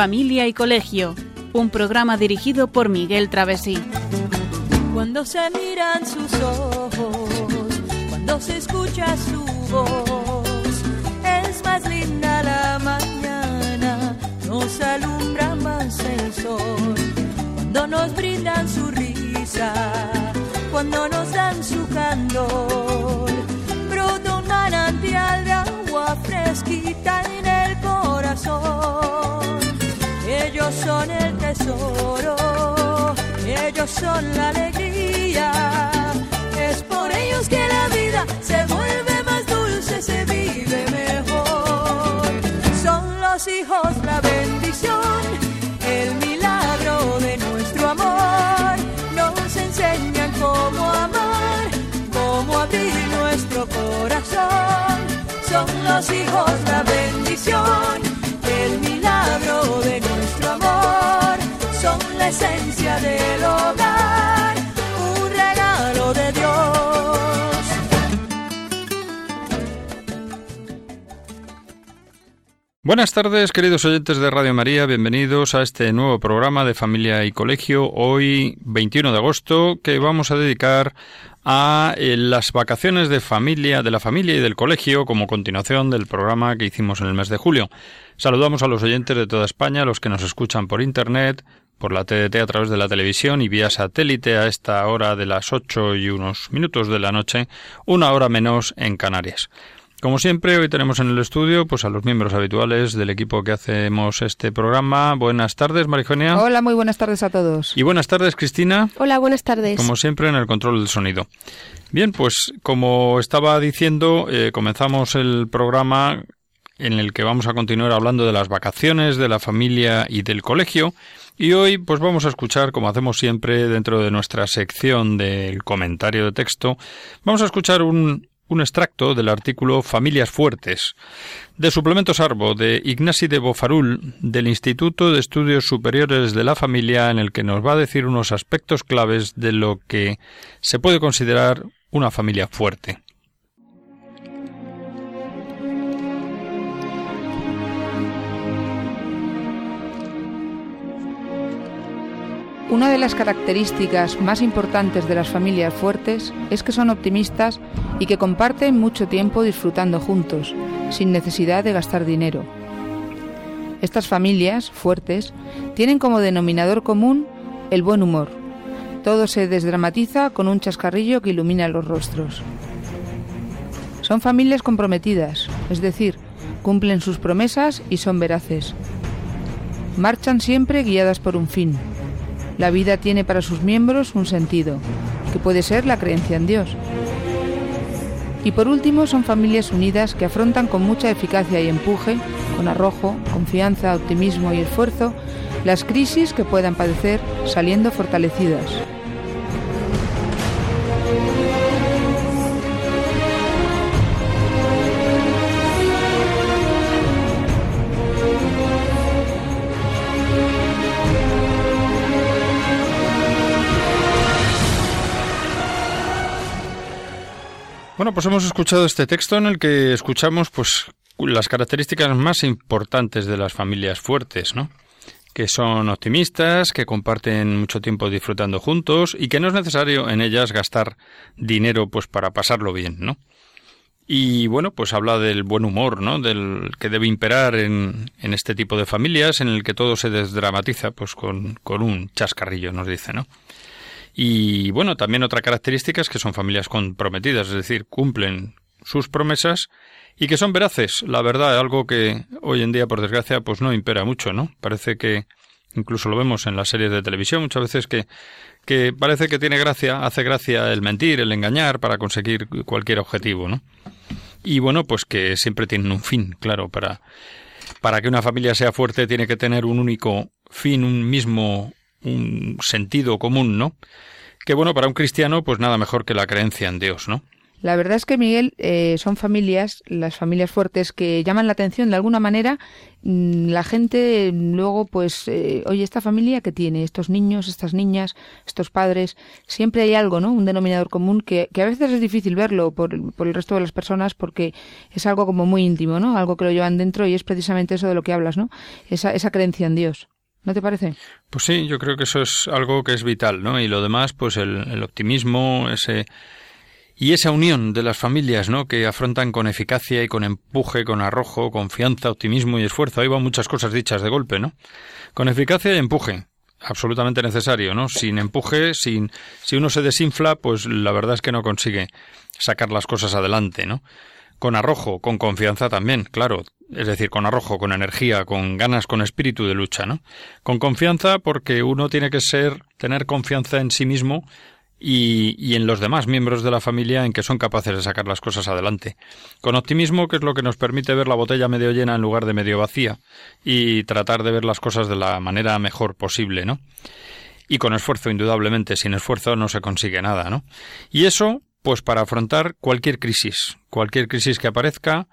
Familia y Colegio, un programa dirigido por Miguel Travesí. Cuando se miran sus ojos, cuando se escucha su voz, es más linda la mañana, nos alumbra más el sol. Cuando nos brindan su risa, cuando nos dan su candor, brota un manantial de agua fresquita en el corazón. Ellos son el tesoro, ellos son la alegría. Es por ellos que la vida se vuelve más dulce, se vive mejor. Son los hijos la bendición, los hijos la bendición el milagro de nuestro amor, son la esencia del hogar, un regalo de Dios. Buenas tardes, queridos oyentes de Radio María, bienvenidos a este nuevo programa de Familia y Colegio, hoy 21 de agosto, que vamos a dedicar a eh, las vacaciones de familia, de la familia y del colegio, como continuación del programa que hicimos en el mes de julio. Saludamos a los oyentes de toda España, los que nos escuchan por Internet, por la TDT a través de la televisión y vía satélite a esta hora de las ocho y unos minutos de la noche, una hora menos en Canarias. Como siempre, hoy tenemos en el estudio pues a los miembros habituales del equipo que hacemos este programa. Buenas tardes, Marijonia. Hola, muy buenas tardes a todos. Y buenas tardes, Cristina. Hola, buenas tardes. Como siempre, en el control del sonido. Bien, pues como estaba diciendo, eh, comenzamos el programa en el que vamos a continuar hablando de las vacaciones, de la familia y del colegio. Y hoy pues vamos a escuchar, como hacemos siempre dentro de nuestra sección del comentario de texto, vamos a escuchar un, un extracto del artículo Familias Fuertes de Suplementos Arbo de Ignasi de Bofarul del Instituto de Estudios Superiores de la Familia en el que nos va a decir unos aspectos claves de lo que se puede considerar una familia fuerte. Una de las características más importantes de las familias fuertes es que son optimistas y que comparten mucho tiempo disfrutando juntos, sin necesidad de gastar dinero. Estas familias fuertes tienen como denominador común el buen humor. Todo se desdramatiza con un chascarrillo que ilumina los rostros. Son familias comprometidas, es decir, cumplen sus promesas y son veraces. Marchan siempre guiadas por un fin, la vida tiene para sus miembros un sentido, que puede ser la creencia en Dios. Y por último, son familias unidas que afrontan con mucha eficacia y empuje, con arrojo, confianza, optimismo y esfuerzo, las crisis que puedan padecer saliendo fortalecidas. Bueno, pues hemos escuchado este texto en el que escuchamos pues las características más importantes de las familias fuertes, ¿no? que son optimistas, que comparten mucho tiempo disfrutando juntos y que no es necesario en ellas gastar dinero pues para pasarlo bien, ¿no? Y bueno, pues habla del buen humor, ¿no? Del que debe imperar en, en este tipo de familias en el que todo se desdramatiza pues con, con un chascarrillo, nos dice, ¿no? Y bueno, también otra característica es que son familias comprometidas, es decir, cumplen sus promesas y que son veraces. La verdad, algo que hoy en día, por desgracia, pues no impera mucho, ¿no? Parece que incluso lo vemos en las series de televisión muchas veces que que parece que tiene gracia, hace gracia el mentir, el engañar para conseguir cualquier objetivo, ¿no? Y bueno, pues que siempre tienen un fin, claro, para para que una familia sea fuerte tiene que tener un único fin, un mismo un sentido común, ¿no? Que bueno, para un cristiano, pues nada mejor que la creencia en Dios, ¿no? La verdad es que, Miguel, eh, son familias, las familias fuertes, que llaman la atención de alguna manera. Mm, la gente luego, pues, eh, oye, esta familia que tiene, estos niños, estas niñas, estos padres, siempre hay algo, ¿no? Un denominador común que, que a veces es difícil verlo por, por el resto de las personas porque es algo como muy íntimo, ¿no? Algo que lo llevan dentro y es precisamente eso de lo que hablas, ¿no? Esa, esa creencia en Dios. ¿No te parece? Pues sí, yo creo que eso es algo que es vital, ¿no? Y lo demás, pues el, optimismo, ese y esa unión de las familias, ¿no? Que afrontan con eficacia y con empuje, con arrojo, confianza, optimismo y esfuerzo. Ahí van muchas cosas dichas de golpe, ¿no? Con eficacia y empuje. Absolutamente necesario, ¿no? Sin empuje, sin, si uno se desinfla, pues la verdad es que no consigue sacar las cosas adelante, ¿no? Con arrojo, con confianza también, claro. Es decir, con arrojo, con energía, con ganas, con espíritu de lucha, ¿no? Con confianza porque uno tiene que ser, tener confianza en sí mismo y, y, en los demás miembros de la familia en que son capaces de sacar las cosas adelante. Con optimismo, que es lo que nos permite ver la botella medio llena en lugar de medio vacía y tratar de ver las cosas de la manera mejor posible, ¿no? Y con esfuerzo, indudablemente. Sin esfuerzo no se consigue nada, ¿no? Y eso, pues para afrontar cualquier crisis, cualquier crisis que aparezca,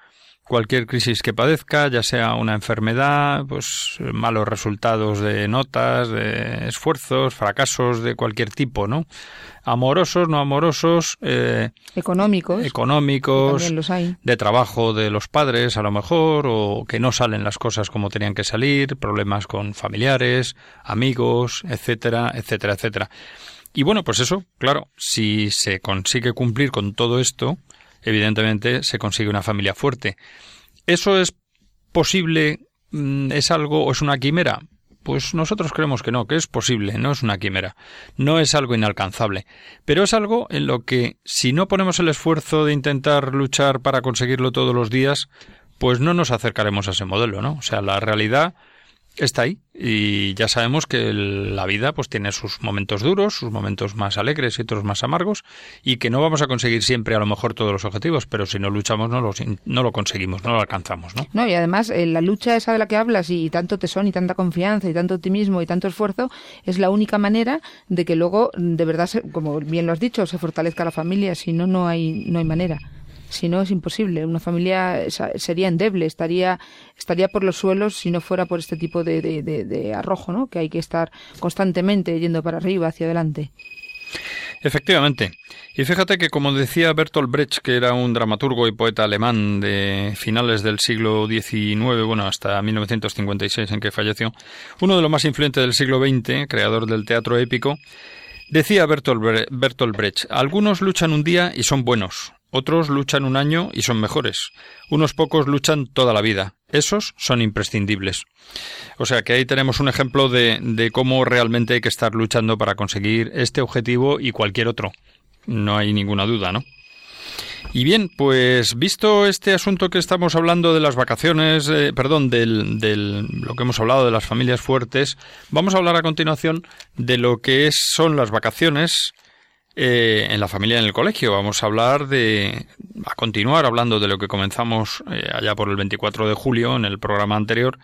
cualquier crisis que padezca, ya sea una enfermedad, pues malos resultados de notas, de esfuerzos, fracasos de cualquier tipo, ¿no? Amorosos, no amorosos, eh, económicos, económicos, los hay. de trabajo de los padres a lo mejor, o que no salen las cosas como tenían que salir, problemas con familiares, amigos, etcétera, etcétera, etcétera. Y bueno, pues eso, claro, si se consigue cumplir con todo esto, evidentemente se consigue una familia fuerte. ¿Eso es posible? Mm, ¿Es algo o es una quimera? Pues nosotros creemos que no, que es posible, no es una quimera, no es algo inalcanzable, pero es algo en lo que si no ponemos el esfuerzo de intentar luchar para conseguirlo todos los días, pues no nos acercaremos a ese modelo, ¿no? O sea, la realidad está ahí y ya sabemos que la vida pues tiene sus momentos duros, sus momentos más alegres y otros más amargos y que no vamos a conseguir siempre a lo mejor todos los objetivos, pero si no luchamos no lo, no lo conseguimos, no lo alcanzamos, ¿no? No, y además eh, la lucha esa de la que hablas y tanto tesón y tanta confianza y tanto optimismo y tanto esfuerzo es la única manera de que luego de verdad, como bien lo has dicho, se fortalezca la familia, si no no hay no hay manera. Si no, es imposible. Una familia sería endeble, estaría, estaría por los suelos si no fuera por este tipo de, de, de, arrojo, ¿no? Que hay que estar constantemente yendo para arriba, hacia adelante. Efectivamente. Y fíjate que, como decía Bertolt Brecht, que era un dramaturgo y poeta alemán de finales del siglo XIX, bueno, hasta 1956 en que falleció, uno de los más influyentes del siglo XX, creador del teatro épico, decía Bertolt Brecht, algunos luchan un día y son buenos, otros luchan un año y son mejores. Unos pocos luchan toda la vida. Esos son imprescindibles. O sea que ahí tenemos un ejemplo de, de, cómo realmente hay que estar luchando para conseguir este objetivo y cualquier otro. No hay ninguna duda, ¿no? Y bien, pues visto este asunto que estamos hablando de las vacaciones, eh, perdón, del, del, lo que hemos hablado de las familias fuertes, vamos a hablar a continuación de lo que es, son las vacaciones eh, en la familia en el colegio. Vamos a hablar de, a continuar hablando de lo que comenzamos eh, allá por el 24 de julio en el programa anterior,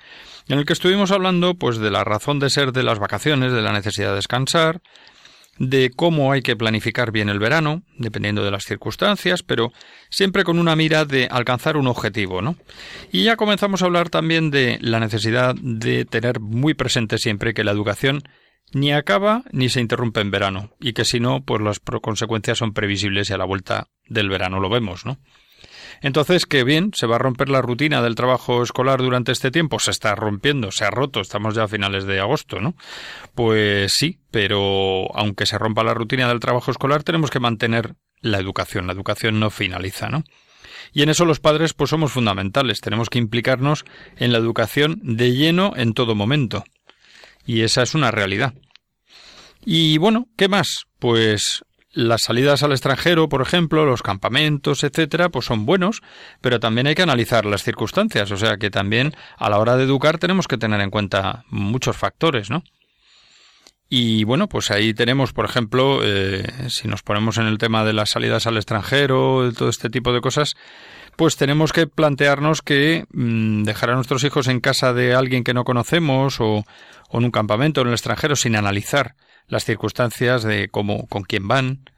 en el que estuvimos hablando pues de la razón de ser de las vacaciones, de la necesidad de descansar, de cómo hay que planificar bien el verano, dependiendo de las circunstancias, pero siempre con una mira de alcanzar un objetivo, ¿no? Y ya comenzamos a hablar también de la necesidad de tener muy presente siempre que la educación ni acaba ni se interrumpe en verano, y que si no, pues las consecuencias son previsibles y a la vuelta del verano lo vemos, ¿no? Entonces, qué bien, se va a romper la rutina del trabajo escolar durante este tiempo, se está rompiendo, se ha roto, estamos ya a finales de agosto, ¿no? Pues sí, pero aunque se rompa la rutina del trabajo escolar, tenemos que mantener la educación, la educación no finaliza, ¿no? Y en eso los padres pues somos fundamentales, tenemos que implicarnos en la educación de lleno en todo momento. Y esa es una realidad. Y bueno, ¿qué más? Pues las salidas al extranjero, por ejemplo, los campamentos, etcétera, pues son buenos, pero también hay que analizar las circunstancias, o sea que también a la hora de educar tenemos que tener en cuenta muchos factores, ¿no? Y bueno, pues ahí tenemos, por ejemplo, eh, si nos ponemos en el tema de las salidas al extranjero, todo este tipo de cosas, pues tenemos que plantearnos que mmm, dejar a nuestros hijos en casa de alguien que no conocemos o, o en un campamento en el extranjero sin analizar las circunstancias de cómo, con quién van,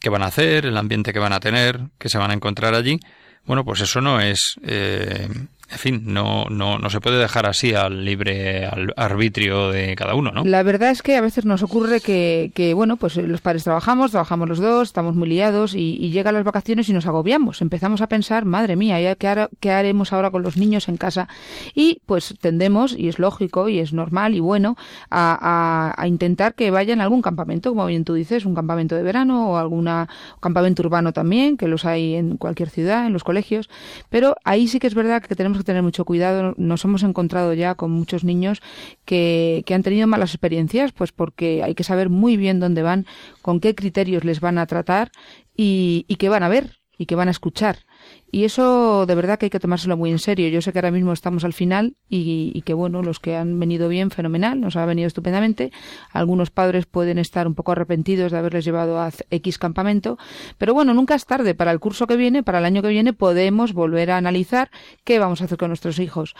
qué van a hacer, el ambiente que van a tener, que se van a encontrar allí, bueno, pues eso no es eh, en fin, no, no, no se puede dejar así al libre al arbitrio de cada uno, ¿no? La verdad es que a veces nos ocurre que, que bueno, pues los padres trabajamos, trabajamos los dos, estamos muy liados y, y llegan las vacaciones y nos agobiamos. Empezamos a pensar, madre mía, ¿qué, ¿qué haremos ahora con los niños en casa? Y pues tendemos, y es lógico y es normal y bueno, a, a, a intentar que vayan a algún campamento, como bien tú dices, un campamento de verano o algún campamento urbano también, que los hay en cualquier ciudad, en los colegios. Pero ahí sí que es verdad que tenemos que tener mucho cuidado. Nos hemos encontrado ya con muchos niños que, que han tenido malas experiencias, pues porque hay que saber muy bien dónde van, con qué criterios les van a tratar y qué van a ver y qué van a escuchar. Y eso de verdad que hay que tomárselo muy en serio. Yo sé que ahora mismo estamos al final y, que bueno, los que han venido bien, fenomenal, nos ha venido estupendamente. Algunos padres pueden estar un poco arrepentidos de haberles llevado a X campamento, pero bueno, nunca es tarde. Para el curso que viene, para el año que viene, podemos volver a analizar qué vamos a hacer con nuestros hijos.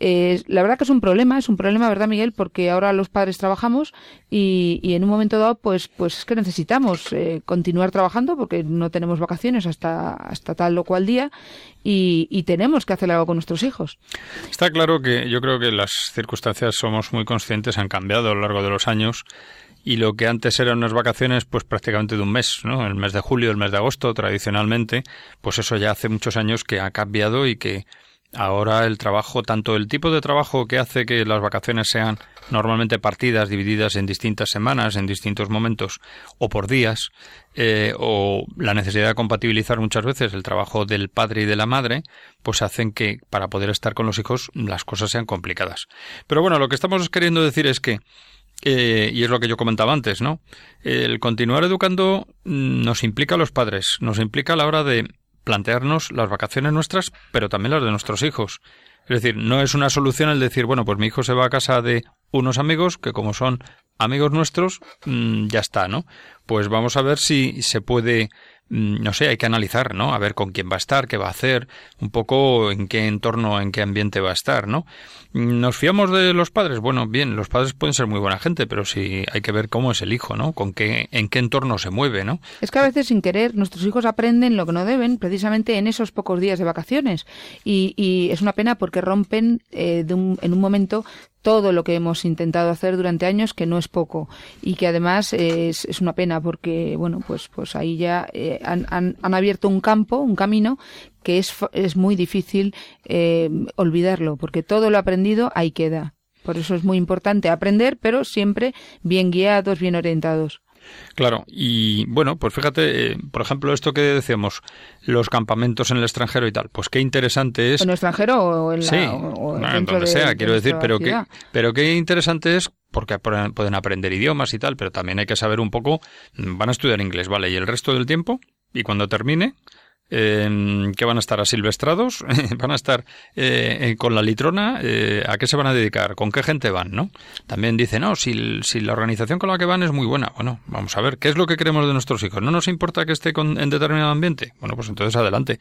Eh, la verdad que es un problema, es un problema, ¿verdad, Miguel? Porque ahora los padres trabajamos y, y en un momento dado, pues, pues es que necesitamos eh, continuar trabajando porque no tenemos vacaciones hasta, hasta tal o cual día y, y, tenemos que hacer algo con nuestros hijos. Está claro que yo creo que las circunstancias somos muy conscientes, han cambiado a lo largo de los años y lo que antes eran unas vacaciones, pues prácticamente de un mes, ¿no? El mes de julio, el mes de agosto, tradicionalmente, pues eso ya hace muchos años que ha cambiado y que Ahora el trabajo, tanto el tipo de trabajo que hace que las vacaciones sean normalmente partidas, divididas en distintas semanas, en distintos momentos o por días, eh, o la necesidad de compatibilizar muchas veces el trabajo del padre y de la madre, pues hacen que para poder estar con los hijos las cosas sean complicadas. Pero bueno, lo que estamos queriendo decir es que eh, y es lo que yo comentaba antes, ¿no? El continuar educando mm, nos implica a los padres, nos implica a la hora de plantearnos las vacaciones nuestras, pero también las de nuestros hijos. Es decir, no es una solución el decir, bueno, pues mi hijo se va a casa de unos amigos que como son amigos nuestros, mmm, ya está, ¿no? Pues vamos a ver si se puede Mm, no sé, hay que analizar, ¿no? A ver con quién va a estar, qué va a hacer, un poco en qué entorno, en qué ambiente va a estar, ¿no? Mm, ¿Nos fiamos de los padres? Bueno, bien, los padres pueden ser muy buena gente, pero sí hay que ver cómo es el hijo, ¿no? Con qué, en qué entorno se mueve, ¿no? Es que a veces sin querer nuestros hijos aprenden lo que no deben precisamente en esos pocos días de vacaciones y, y es una pena porque rompen eh, de un, en un momento todo lo que hemos intentado hacer durante años, que no es poco y que además es, es una pena porque, bueno, pues, pues ahí ya eh, han, han, han, abierto un campo, un camino que es, es muy difícil eh, olvidarlo, porque todo lo aprendido ahí queda. Por eso es muy importante aprender, pero siempre bien guiados, bien orientados. Claro, y bueno, pues fíjate, eh, por ejemplo, esto que decíamos, los campamentos en el extranjero y tal, pues qué interesante es. ¿En el extranjero o en la, sí, o, donde de, sea, de quiero decir, pero qué, pero qué interesante es porque pueden aprender idiomas y tal, pero también hay que saber un poco, van a estudiar inglés, ¿vale? Y el resto del tiempo, y cuando termine, eh, que van a estar asilvestrados, van a estar eh, con la litrona, eh, ¿a qué se van a dedicar? ¿Con qué gente van? ¿no? También dice, no, si, si, la organización con la que van es muy buena, bueno, vamos a ver, ¿qué es lo que queremos de nuestros hijos? ¿No nos importa que esté con, en determinado ambiente? Bueno, pues entonces adelante.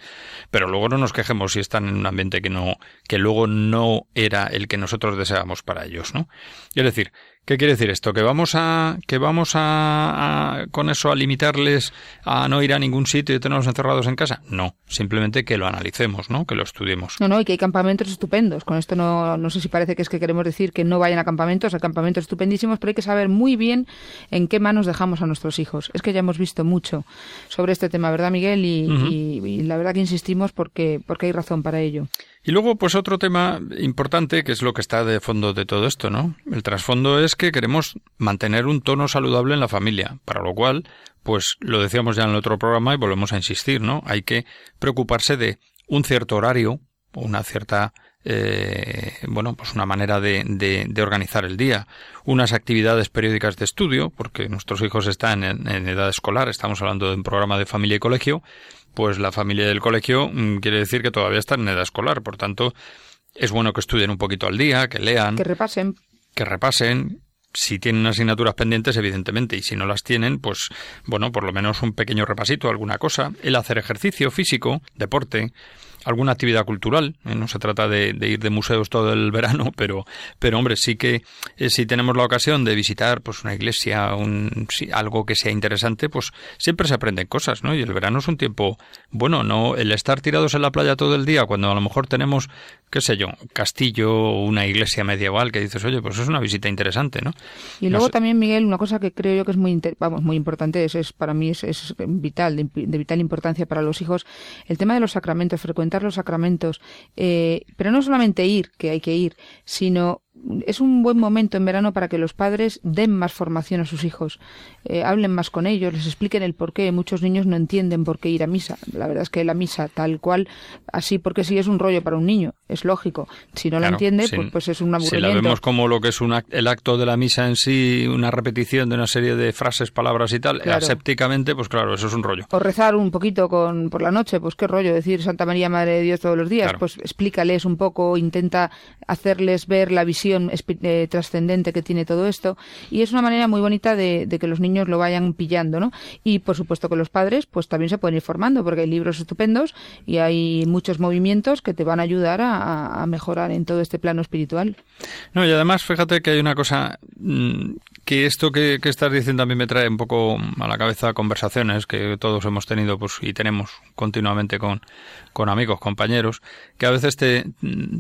Pero luego no nos quejemos si están en un ambiente que no, que luego no era el que nosotros deseábamos para ellos, ¿no? Es decir, ¿Qué quiere decir esto? ¿Que vamos a, que vamos a, a, con eso a limitarles a no ir a ningún sitio y tenerlos encerrados en casa? No, simplemente que lo analicemos, ¿no? Que lo estudiemos. No, no, y que hay campamentos estupendos. Con esto no, no sé si parece que es que queremos decir que no vayan a campamentos, hay campamentos estupendísimos, pero hay que saber muy bien en qué manos dejamos a nuestros hijos. Es que ya hemos visto mucho sobre este tema, ¿verdad, Miguel? Y, uh -huh. y, y la verdad que insistimos porque, porque hay razón para ello. Y luego, pues otro tema importante, que es lo que está de fondo de todo esto, ¿no? El trasfondo es que queremos mantener un tono saludable en la familia, para lo cual, pues lo decíamos ya en el otro programa y volvemos a insistir, ¿no? Hay que preocuparse de un cierto horario, una cierta eh, bueno, pues una manera de, de, de, organizar el día, unas actividades periódicas de estudio, porque nuestros hijos están en, en, edad escolar, estamos hablando de un programa de familia y colegio, pues la familia del colegio mmm, quiere decir que todavía están en edad escolar, por tanto, es bueno que estudien un poquito al día, que lean, que repasen, que repasen, si tienen asignaturas pendientes, evidentemente, y si no las tienen, pues bueno, por lo menos un pequeño repasito, alguna cosa, el hacer ejercicio físico, deporte, alguna actividad cultural. ¿eh? No se trata de, ir de museos todo el verano, pero, pero hombre, sí que eh, si tenemos la ocasión de visitar pues una iglesia, un, algo que sea interesante, pues siempre se aprenden cosas, ¿no? Y el verano es un tiempo bueno, no el estar tirados en la playa todo el día cuando a lo mejor tenemos qué sé yo, un castillo o una iglesia medieval que dices, oye, pues es una visita interesante, ¿no? Y luego también, Miguel, una cosa que creo yo que es muy, vamos, muy importante, es, es para mí es, es vital, de, vital importancia para los hijos, el tema de los sacramentos, los sacramentos, eh, pero no solamente ir, que hay que ir, sino es un buen momento en verano para que los padres den más formación a sus hijos, eh, hablen más con ellos, les expliquen el por qué. Muchos niños no entienden por qué ir a misa. La verdad es que la misa tal cual, así porque sí es un rollo para un niño, es lógico. Si no lo entiende, pues, pues, es un aburrimiento. Si la vemos como lo que es el acto de la misa en sí, una repetición de una serie de frases, palabras y tal, asépticamente, pues claro, eso es un rollo. O rezar un poquito con, por la noche, pues qué rollo, decir Santa María Madre de Dios todos los días, pues explícales un poco, intenta hacerles ver la visión eh, trascendente que tiene todo esto y es una manera muy bonita de, que los niños lo vayan pillando, ¿no? Y por supuesto que los padres pues también se pueden ir formando porque hay libros estupendos y hay muchos movimientos que te van a ayudar a, mejorar en todo este plano espiritual. No, y además fíjate que hay una cosa mm, que esto que, estás diciendo a me trae un poco a la cabeza conversaciones que todos hemos tenido pues y tenemos continuamente con, con amigos, compañeros, que a veces te,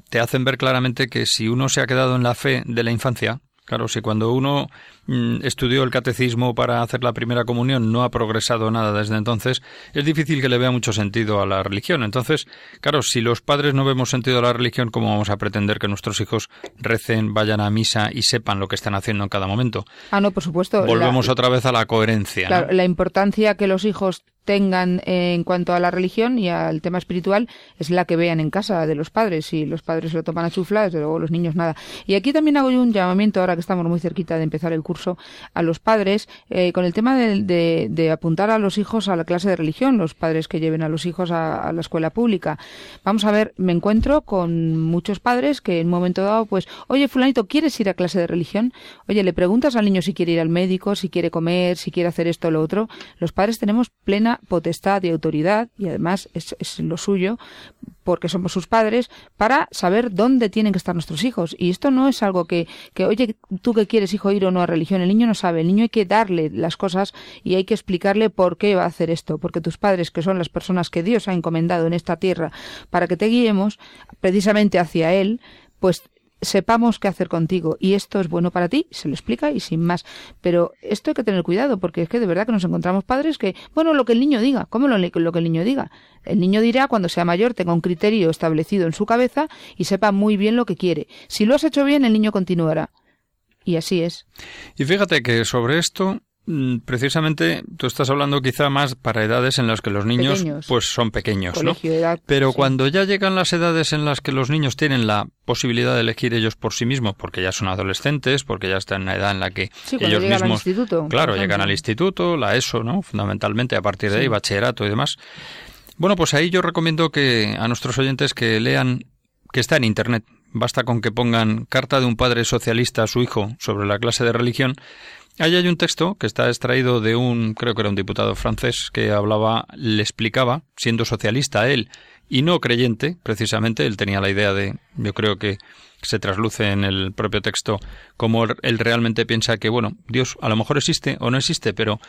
te hacen ver claramente que si uno se ha quedado en la fe de la infancia, Claro, si cuando uno mm, estudió el catecismo para hacer la primera comunión no ha progresado nada desde entonces, es difícil que le vea mucho sentido a la religión. Entonces, claro, si los padres no vemos sentido a la religión, ¿cómo vamos a pretender que nuestros hijos recen, vayan a misa y sepan lo que están haciendo en cada momento? Ah, no, por supuesto. Volvemos otra vez a la coherencia. Claro, la importancia que los hijos tengan en cuanto a la religión y al tema espiritual es la que vean en casa de los padres. Si los padres se lo toman a chufla, desde luego los niños nada. Y aquí también hago yo un llamamiento, ahora que estamos muy cerquita de empezar el curso, a los padres eh, con el tema de, apuntar a los hijos a la clase de religión, los padres que lleven a los hijos a, la escuela pública. Vamos a ver, me encuentro con muchos padres que en un momento dado, pues, oye, fulanito, ¿quieres ir a clase de religión? Oye, le preguntas al niño si quiere ir al médico, si quiere comer, si quiere hacer esto o lo otro. Los padres tenemos plena potestad y autoridad, y además es, lo suyo, porque somos sus padres, para saber dónde tienen que estar nuestros hijos. Y esto no es algo que, oye, tú que quieres, hijo, ir o no a religión. El niño no sabe. El niño hay que darle las cosas y hay que explicarle por qué va a hacer esto. Porque tus padres, que son las personas que Dios ha encomendado en esta tierra para que te guiemos precisamente hacia Él, pues sepamos qué hacer contigo y esto es bueno para ti, se lo explica y sin más. Pero esto hay que tener cuidado porque es que de verdad que nos encontramos padres que, bueno, lo que el niño diga, ¿cómo lo, lo que el niño diga? El niño dirá cuando sea mayor, tenga un criterio establecido en su cabeza y sepa muy bien lo que quiere. Si lo has hecho bien, el niño continuará. Y así es. Y fíjate que sobre esto Mm, precisamente tú estás hablando quizá más para edades en las que los niños pues son pequeños, ¿no? Pero cuando ya llegan las edades en las que los niños tienen la posibilidad de elegir ellos por sí mismos, porque ya son adolescentes, porque ya están en la edad en la que ellos mismos, claro, llegan al instituto, la ESO, ¿no? Fundamentalmente a partir de ahí bachillerato y demás. Bueno, pues ahí yo recomiendo que a nuestros oyentes que lean que está en internet. Basta con que pongan carta de un padre socialista a su hijo sobre la clase de religión Ahí hay un texto que está extraído de un, creo que era un diputado francés, que hablaba, le explicaba, siendo socialista él y no creyente, precisamente, él tenía la idea de, yo creo que se trasluce en el propio texto, como él realmente piensa que, bueno, Dios a lo mejor existe o no existe, pero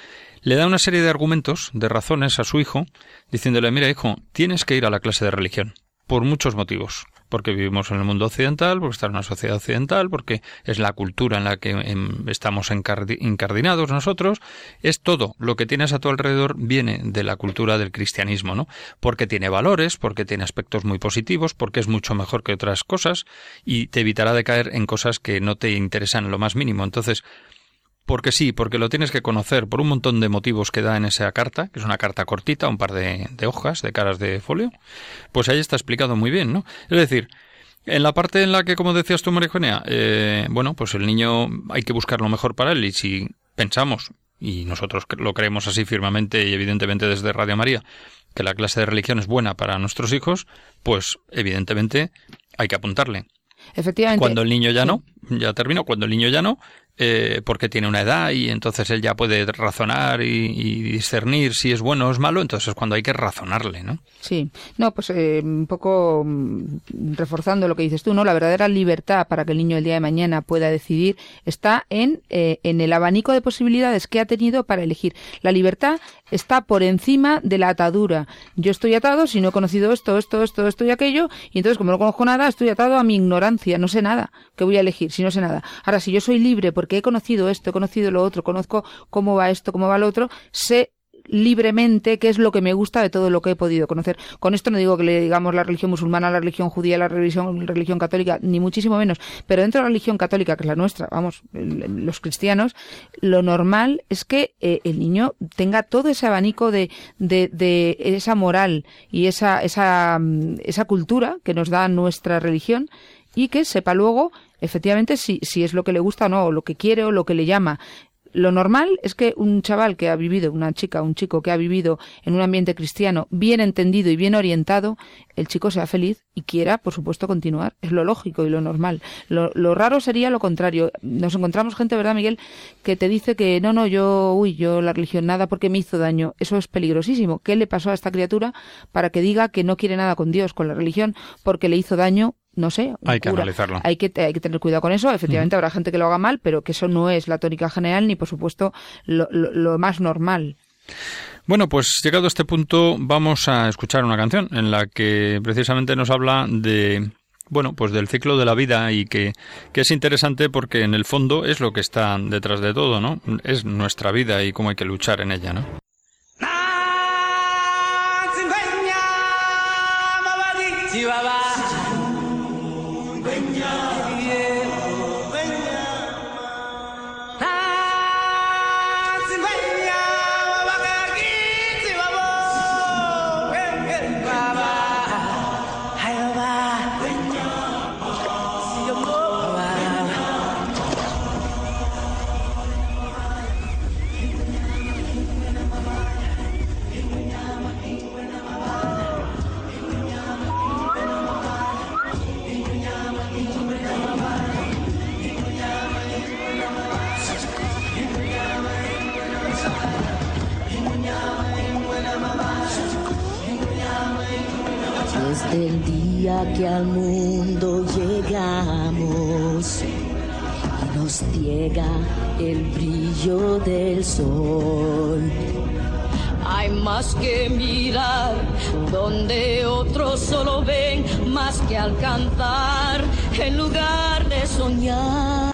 le da una serie de argumentos, de razones a su hijo, diciéndole, mira, hijo, tienes que ir a la clase de religión, por muchos motivos porque vivimos en el mundo occidental, porque está en una sociedad occidental, porque es la cultura en la que em, estamos incardinados nosotros, es todo lo que tienes a tu alrededor viene de la cultura del cristianismo, ¿no? Porque tiene valores, porque tiene aspectos muy positivos, porque es mucho mejor que otras cosas y te evitará de caer en cosas que no te interesan lo más mínimo. Entonces, porque sí, porque lo tienes que conocer por un montón de motivos que da en esa carta, que es una carta cortita, un par de, hojas, de caras de folio, pues ahí está explicado muy bien, ¿no? Es decir, en la parte en la que, como decías tú, María eh, bueno, pues el niño hay que buscar lo mejor para él y si pensamos, y nosotros lo creemos así firmemente y evidentemente desde Radio María, que la clase de religión es buena para nuestros hijos, pues evidentemente hay que apuntarle. Efectivamente. Cuando el niño ya no, ya terminó, cuando el niño ya no, eh, porque tiene una edad y entonces él ya puede razonar y, discernir si es bueno o es malo, entonces es cuando hay que razonarle, ¿no? Sí, no, pues eh, un poco mm, reforzando lo que dices tú, ¿no? La verdadera libertad para que el niño el día de mañana pueda decidir está en, eh, en el abanico de posibilidades que ha tenido para elegir. La libertad está por encima de la atadura. Yo estoy atado si no he conocido esto, esto, esto, esto y aquello, y entonces como no conozco nada, estoy atado a mi ignorancia, no sé nada. ¿Qué voy a elegir si no sé nada? Ahora, si yo soy libre porque he conocido esto, he conocido lo otro, conozco cómo va esto, cómo va lo otro, sé libremente qué es lo que me gusta de todo lo que he podido conocer. Con esto no digo que le digamos la religión musulmana, la religión judía, la religión, religión católica, ni muchísimo menos, pero dentro de la religión católica, que es la nuestra, vamos, los cristianos, lo normal es que eh, el niño tenga todo ese abanico de, de, de esa moral y esa, esa, esa cultura que nos da nuestra religión y que sepa luego efectivamente si, si es lo que le gusta o no, o lo que quiere o lo que le llama. Lo normal es que un chaval que ha vivido, una chica, un chico que ha vivido en un ambiente cristiano bien entendido y bien orientado, el chico sea feliz y quiera, por supuesto, continuar. Es lo lógico y lo normal. Lo, lo raro sería lo contrario. Nos encontramos gente, ¿verdad, Miguel?, que te dice que no, no, yo, uy, yo la religión nada porque me hizo daño. Eso es peligrosísimo. ¿Qué le pasó a esta criatura para que diga que no quiere nada con Dios, con la religión, porque le hizo daño no sé. Hay que analizarlo. Hay que, hay que tener cuidado con eso. Efectivamente, habrá gente que lo haga mal, pero que eso no es la tónica general ni, por supuesto, lo, lo, más normal. Bueno, pues llegado a este punto vamos a escuchar una canción en la que precisamente nos habla de bueno, pues del ciclo de la vida y que, que, es interesante porque en el fondo es lo que está detrás de todo, ¿no? Es nuestra vida y cómo hay que luchar en ella, ¿no? Que al mundo llegamos y nos ciega el brillo del sol. Hay más que mirar donde otros solo ven, más que alcanzar en lugar de soñar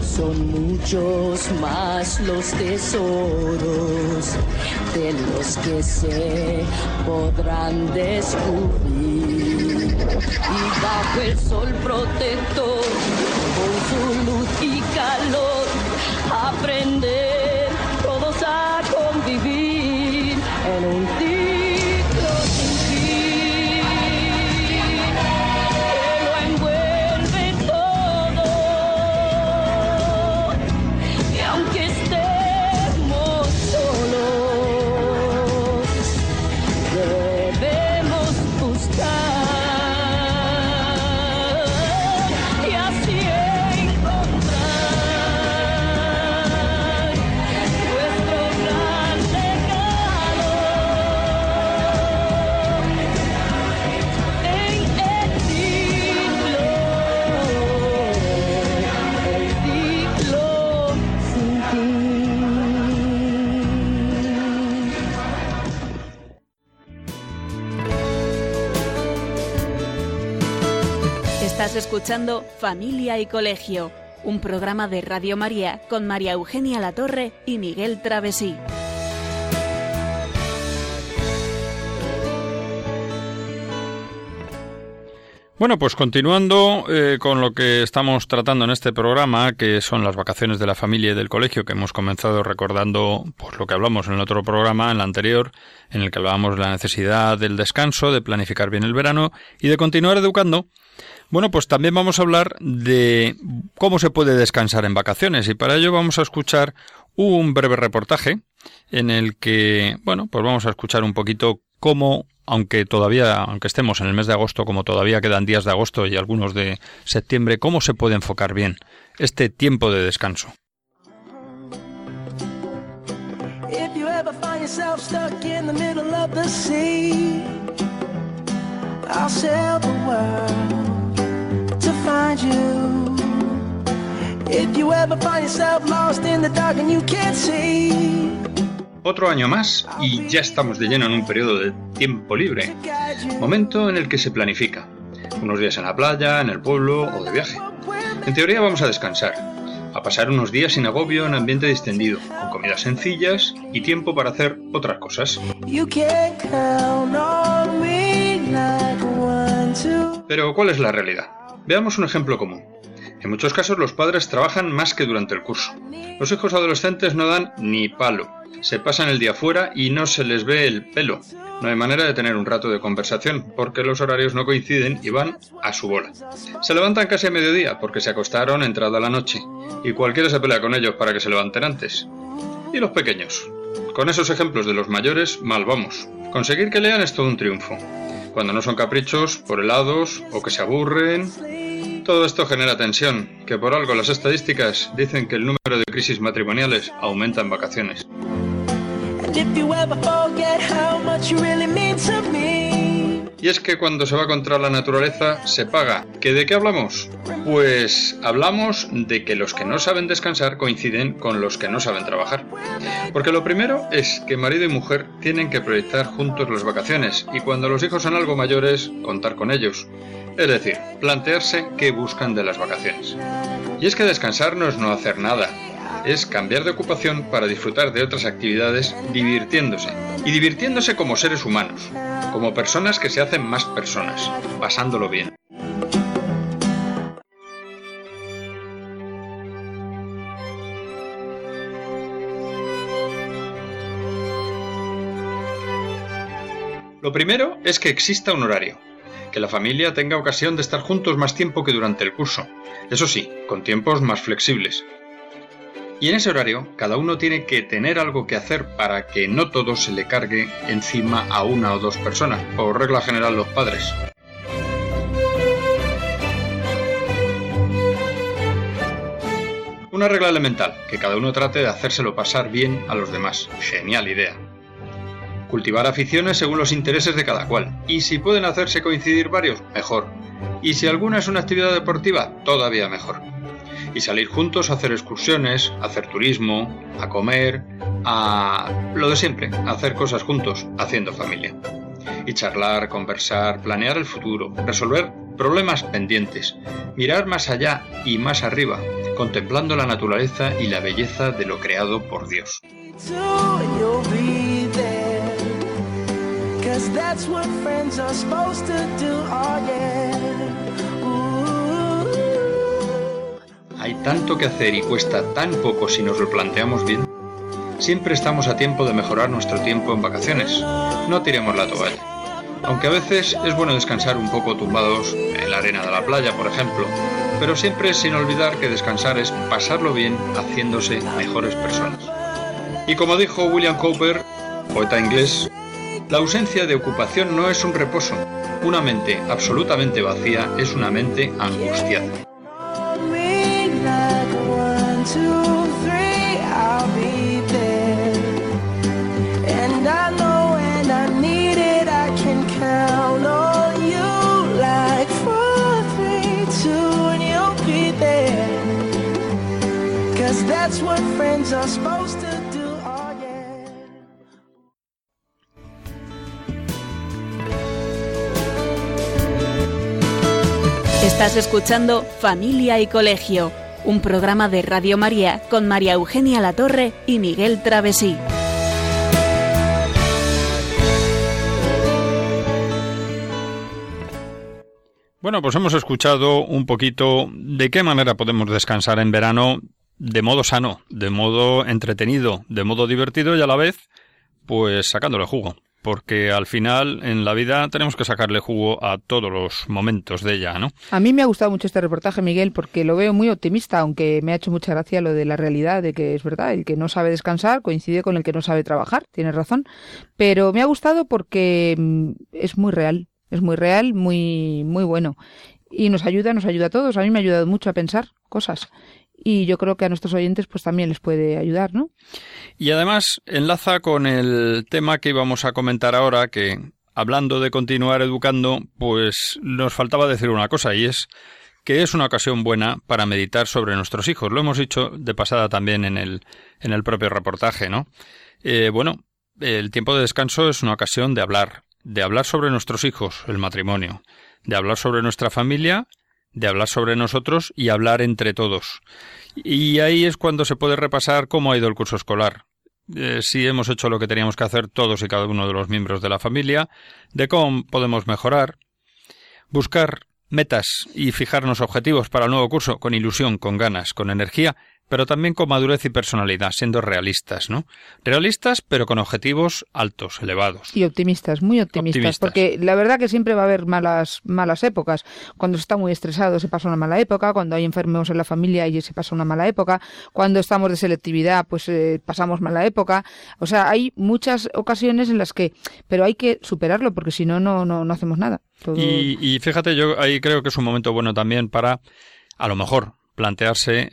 son muchos más los tesoros de los que se podrán descubrir. Y bajo el sol protector, con su luz y calor, aprender escuchando Familia y Colegio, un programa de Radio María con María Eugenia Latorre y Miguel Travesí. Bueno, pues continuando eh, con lo que estamos tratando en este programa, que son las vacaciones de la familia y del colegio, que hemos comenzado recordando pues, lo que hablamos en el otro programa, en el anterior, en el que hablábamos de la necesidad del descanso, de planificar bien el verano y de continuar educando, bueno, pues también vamos a hablar de cómo se puede descansar en vacaciones y para ello vamos a escuchar un breve reportaje en el que, bueno, pues vamos a escuchar un poquito cómo, aunque todavía, aunque estemos en el mes de agosto, como todavía quedan días de agosto y algunos de septiembre, cómo se puede enfocar bien este tiempo de descanso. Otro año más y ya estamos de lleno en un periodo de tiempo libre, momento en el que se planifica, unos días en la playa, en el pueblo o de viaje. En teoría vamos a descansar, a pasar unos días sin agobio en ambiente distendido, con comidas sencillas y tiempo para hacer otras cosas. Pero ¿cuál es la realidad? Veamos un ejemplo común. En muchos casos los padres trabajan más que durante el curso. Los hijos adolescentes no dan ni palo. Se pasan el día fuera y no se les ve el pelo. No hay manera de tener un rato de conversación, porque los horarios no coinciden y van a su bola. Se levantan casi a mediodía, porque se acostaron entrada la noche, y cualquiera se pelea con ellos para que se levanten antes. ¿Y los pequeños? Con esos ejemplos de los mayores, mal vamos. Conseguir que lean es todo un triunfo. Cuando no son caprichos, por helados, o que se aburren, todo esto genera tensión, que por algo las estadísticas dicen que el número de crisis matrimoniales aumenta en vacaciones. Y es que cuando se va contra la naturaleza se paga. ¿Que de qué hablamos? Pues hablamos de que los que no saben descansar coinciden con los que no saben trabajar. Porque lo primero es que marido y mujer tienen que proyectar juntos las vacaciones y cuando los hijos son algo mayores, contar con ellos. Es decir, plantearse qué buscan de las vacaciones. Y es que descansar no es no hacer nada, es cambiar de ocupación para disfrutar de otras actividades divirtiéndose. Y divirtiéndose como seres humanos, como personas que se hacen más personas, pasándolo bien. Lo primero es que exista un horario, que la familia tenga ocasión de estar juntos más tiempo que durante el curso, eso sí, con tiempos más flexibles. Y en ese horario, cada uno tiene que tener algo que hacer para que no todo se le cargue encima a una o dos personas, por regla general los padres. Una regla elemental, que cada uno trate de hacérselo pasar bien a los demás. Genial idea cultivar aficiones según los intereses de cada cual, y si pueden hacerse coincidir varios, mejor. Y si alguna es una actividad deportiva, todavía mejor. Y salir juntos a hacer excursiones, a hacer turismo, a comer, a lo de siempre, hacer cosas juntos, haciendo familia. Y charlar, conversar, planear el futuro, resolver problemas pendientes, mirar más allá y más arriba, contemplando la naturaleza y la belleza de lo creado por Dios. Hay tanto que hacer y cuesta tan poco si nos lo planteamos bien. Siempre estamos a tiempo de mejorar nuestro tiempo en vacaciones. No tiremos la toalla. Aunque a veces es bueno descansar un poco tumbados en la arena de la playa, por ejemplo, pero siempre sin olvidar que descansar es pasarlo bien haciéndose mejores personas. Y como dijo William Cowper, poeta inglés, la ausencia de ocupación no es un reposo. Una mente absolutamente vacía es una mente angustiada. Estás escuchando Familia y Colegio, un programa de Radio María con María Eugenia Latorre y Miguel Travesí. Bueno, pues hemos escuchado un poquito de qué manera podemos descansar en verano de modo sano, de modo entretenido, de modo divertido y a la vez, pues sacándole jugo. porque al final en la vida tenemos que sacarle jugo a todos los momentos de ella, ¿no? A mí me ha gustado mucho este reportaje, Miguel, porque lo veo muy optimista, aunque me ha hecho mucha gracia lo de la realidad, de que es verdad, el que no sabe descansar coincide con el que no sabe trabajar, tienes razón, pero me ha gustado porque mm, es muy real, es muy real, muy, muy bueno. Y nos ayuda, nos ayuda a todos. A mí me ha ayudado mucho a pensar cosas y yo creo que a nuestros oyentes pues también les puede ayudar, ¿no? Y además enlaza con el tema que íbamos a comentar ahora, que hablando de continuar educando, pues nos faltaba decir una cosa y es que es una ocasión buena para meditar sobre nuestros hijos. Lo hemos dicho de pasada también en el, en el propio reportaje, ¿no? Eh, bueno, el tiempo de descanso es una ocasión de hablar, de hablar sobre nuestros hijos, el matrimonio, de hablar sobre nuestra familia de hablar sobre nosotros y hablar entre todos. Y ahí es cuando se puede repasar cómo ha ido el curso escolar. Eh, si hemos hecho lo que teníamos que hacer todos y cada uno de los miembros de la familia, de cómo podemos mejorar, buscar metas y fijarnos objetivos para el nuevo curso con ilusión, con ganas, con energía pero también con madurez y personalidad, siendo realistas, ¿no? Realistas, pero con objetivos altos, elevados. Y optimistas, muy optimistas, porque la verdad que siempre va a haber malas, malas épocas. Cuando se está muy estresado se pasa una mala época, cuando hay enfermos en la familia y se pasa una mala época, cuando estamos de selectividad pues eh, pasamos mala época. O sea, hay muchas ocasiones en las que, pero hay que superarlo porque si no, no, no, hacemos nada. Y, y fíjate, yo ahí creo que es un momento bueno también para, a lo mejor, plantearse,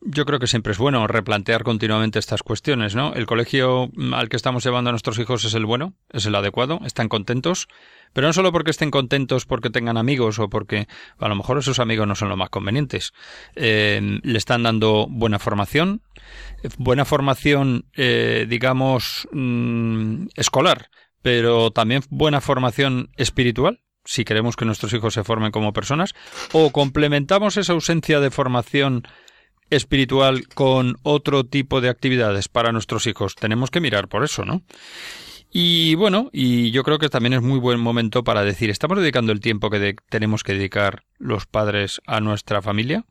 yo creo que siempre es bueno replantear continuamente estas cuestiones, ¿no? El colegio al que estamos llevando a nuestros hijos es el bueno, es el adecuado, están contentos, pero no solo porque estén contentos porque tengan amigos o porque a lo mejor esos amigos no son los más convenientes. Eh, le están dando buena formación, buena formación, eh, digamos, mm, escolar, pero también buena formación espiritual si queremos que nuestros hijos se formen como personas, o complementamos esa ausencia de formación espiritual con otro tipo de actividades para nuestros hijos. Tenemos que mirar por eso, ¿no? Y bueno, y yo creo que también es muy buen momento para decir, ¿estamos dedicando el tiempo que tenemos que dedicar los padres a nuestra familia?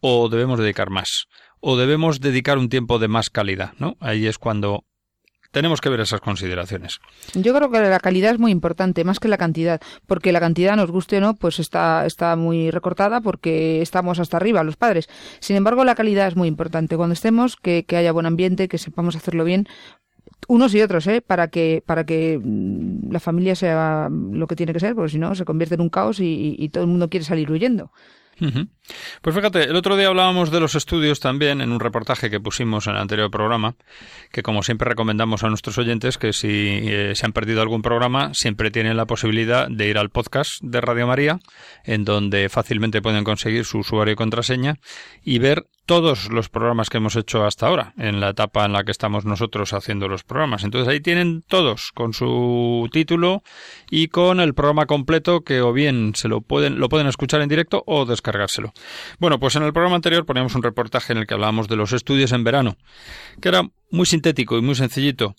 ¿O debemos dedicar más? ¿O debemos dedicar un tiempo de más calidad? ¿no? Ahí es cuando tenemos que ver esas consideraciones. Yo creo que la calidad es muy importante, más que la cantidad, porque la cantidad, nos guste o no, pues está, está muy recortada porque estamos hasta arriba, los padres. Sin embargo, la calidad es muy importante. Cuando estemos, que, que haya buen ambiente, que sepamos hacerlo bien, unos y otros, ¿eh? para que para que mm, la familia sea lo que tiene que ser, porque si no se convierte en un caos y todo el mundo quiere salir huyendo. Pues fíjate, el otro día hablábamos de los estudios también en un reportaje que pusimos en el anterior programa, que como siempre recomendamos a nuestros oyentes que si eh, se han perdido algún programa, siempre tienen la posibilidad de ir al podcast de Radio María, en donde fácilmente pueden conseguir su usuario y contraseña y ver todos los programas que hemos hecho hasta ahora, en la etapa en la que estamos nosotros haciendo los programas. Entonces ahí tienen todos con su título y con el programa completo que o bien se lo pueden, lo pueden escuchar en directo o descargárselo. Bueno, pues en el programa anterior poníamos un reportaje en el que hablábamos de los estudios en verano, que era muy sintético y muy sencillito.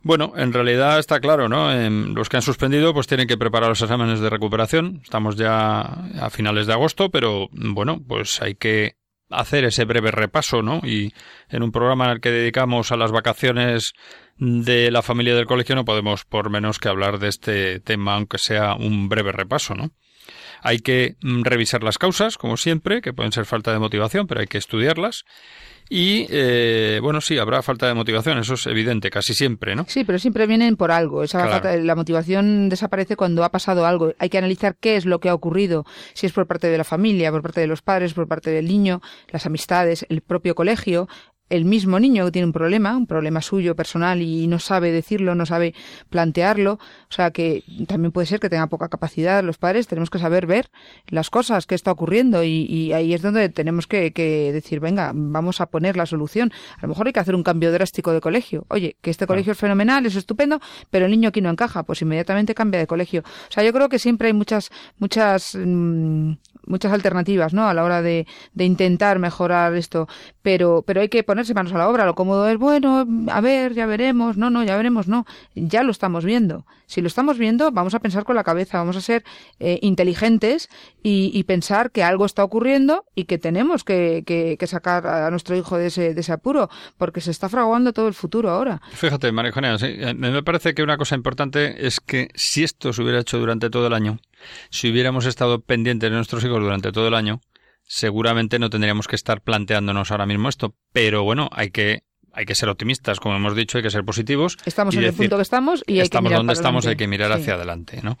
Bueno, en realidad está claro, ¿no? los que han suspendido pues tienen que preparar los exámenes de recuperación. Estamos ya a finales de agosto, pero bueno, pues hay que hacer ese breve repaso, ¿no? Y en un programa en el que dedicamos a las vacaciones de la familia del colegio no podemos por menos que hablar de este tema, aunque sea un breve repaso, ¿no? Hay que mm, revisar las causas, como siempre, que pueden ser falta de motivación, pero hay que estudiarlas. Y eh, bueno, sí, habrá falta de motivación, eso es evidente, casi siempre, ¿no? Sí, pero siempre vienen por algo. Esa falta, la motivación desaparece cuando ha pasado algo. Hay que analizar qué es lo que ha ocurrido, si es por parte de la familia, por parte de los padres, por parte del niño, las amistades, el propio colegio, el mismo niño que tiene un problema, un problema suyo personal y no sabe decirlo, no sabe plantearlo, o sea que también puede ser que tenga poca capacidad los padres, tenemos que saber ver las cosas que está ocurriendo y, ahí es donde tenemos que, decir, venga, vamos a poner la solución. A lo mejor hay que hacer un cambio drástico de colegio. Oye, que este colegio es fenomenal, es estupendo, pero el niño aquí no encaja, pues inmediatamente cambia de colegio. O sea, yo creo que siempre hay muchas, muchas mm, muchas alternativas, ¿no? A la hora de, intentar mejorar esto, pero, pero hay que ponerse manos a la obra. Lo cómodo es, bueno, a ver, ya veremos, no, no, ya veremos, no, ya lo estamos viendo. Si lo estamos viendo, vamos a pensar con la cabeza, vamos a ser eh, inteligentes y, pensar que algo está ocurriendo y que tenemos que, que, sacar a nuestro hijo de ese, de ese apuro, porque se está fraguando todo el futuro ahora. Fíjate, María sí, eh, me parece que una cosa importante es que si esto se hubiera hecho durante todo el año, si hubiéramos estado pendientes de nuestros hijos durante todo el año, seguramente no tendríamos que estar planteándonos ahora mismo esto. Pero bueno, hay que hay que ser optimistas, como hemos dicho, hay que ser positivos. Estamos en el punto que estamos y hay estamos que mirar donde estamos, adelante. hay que mirar Sí. hacia adelante, ¿no?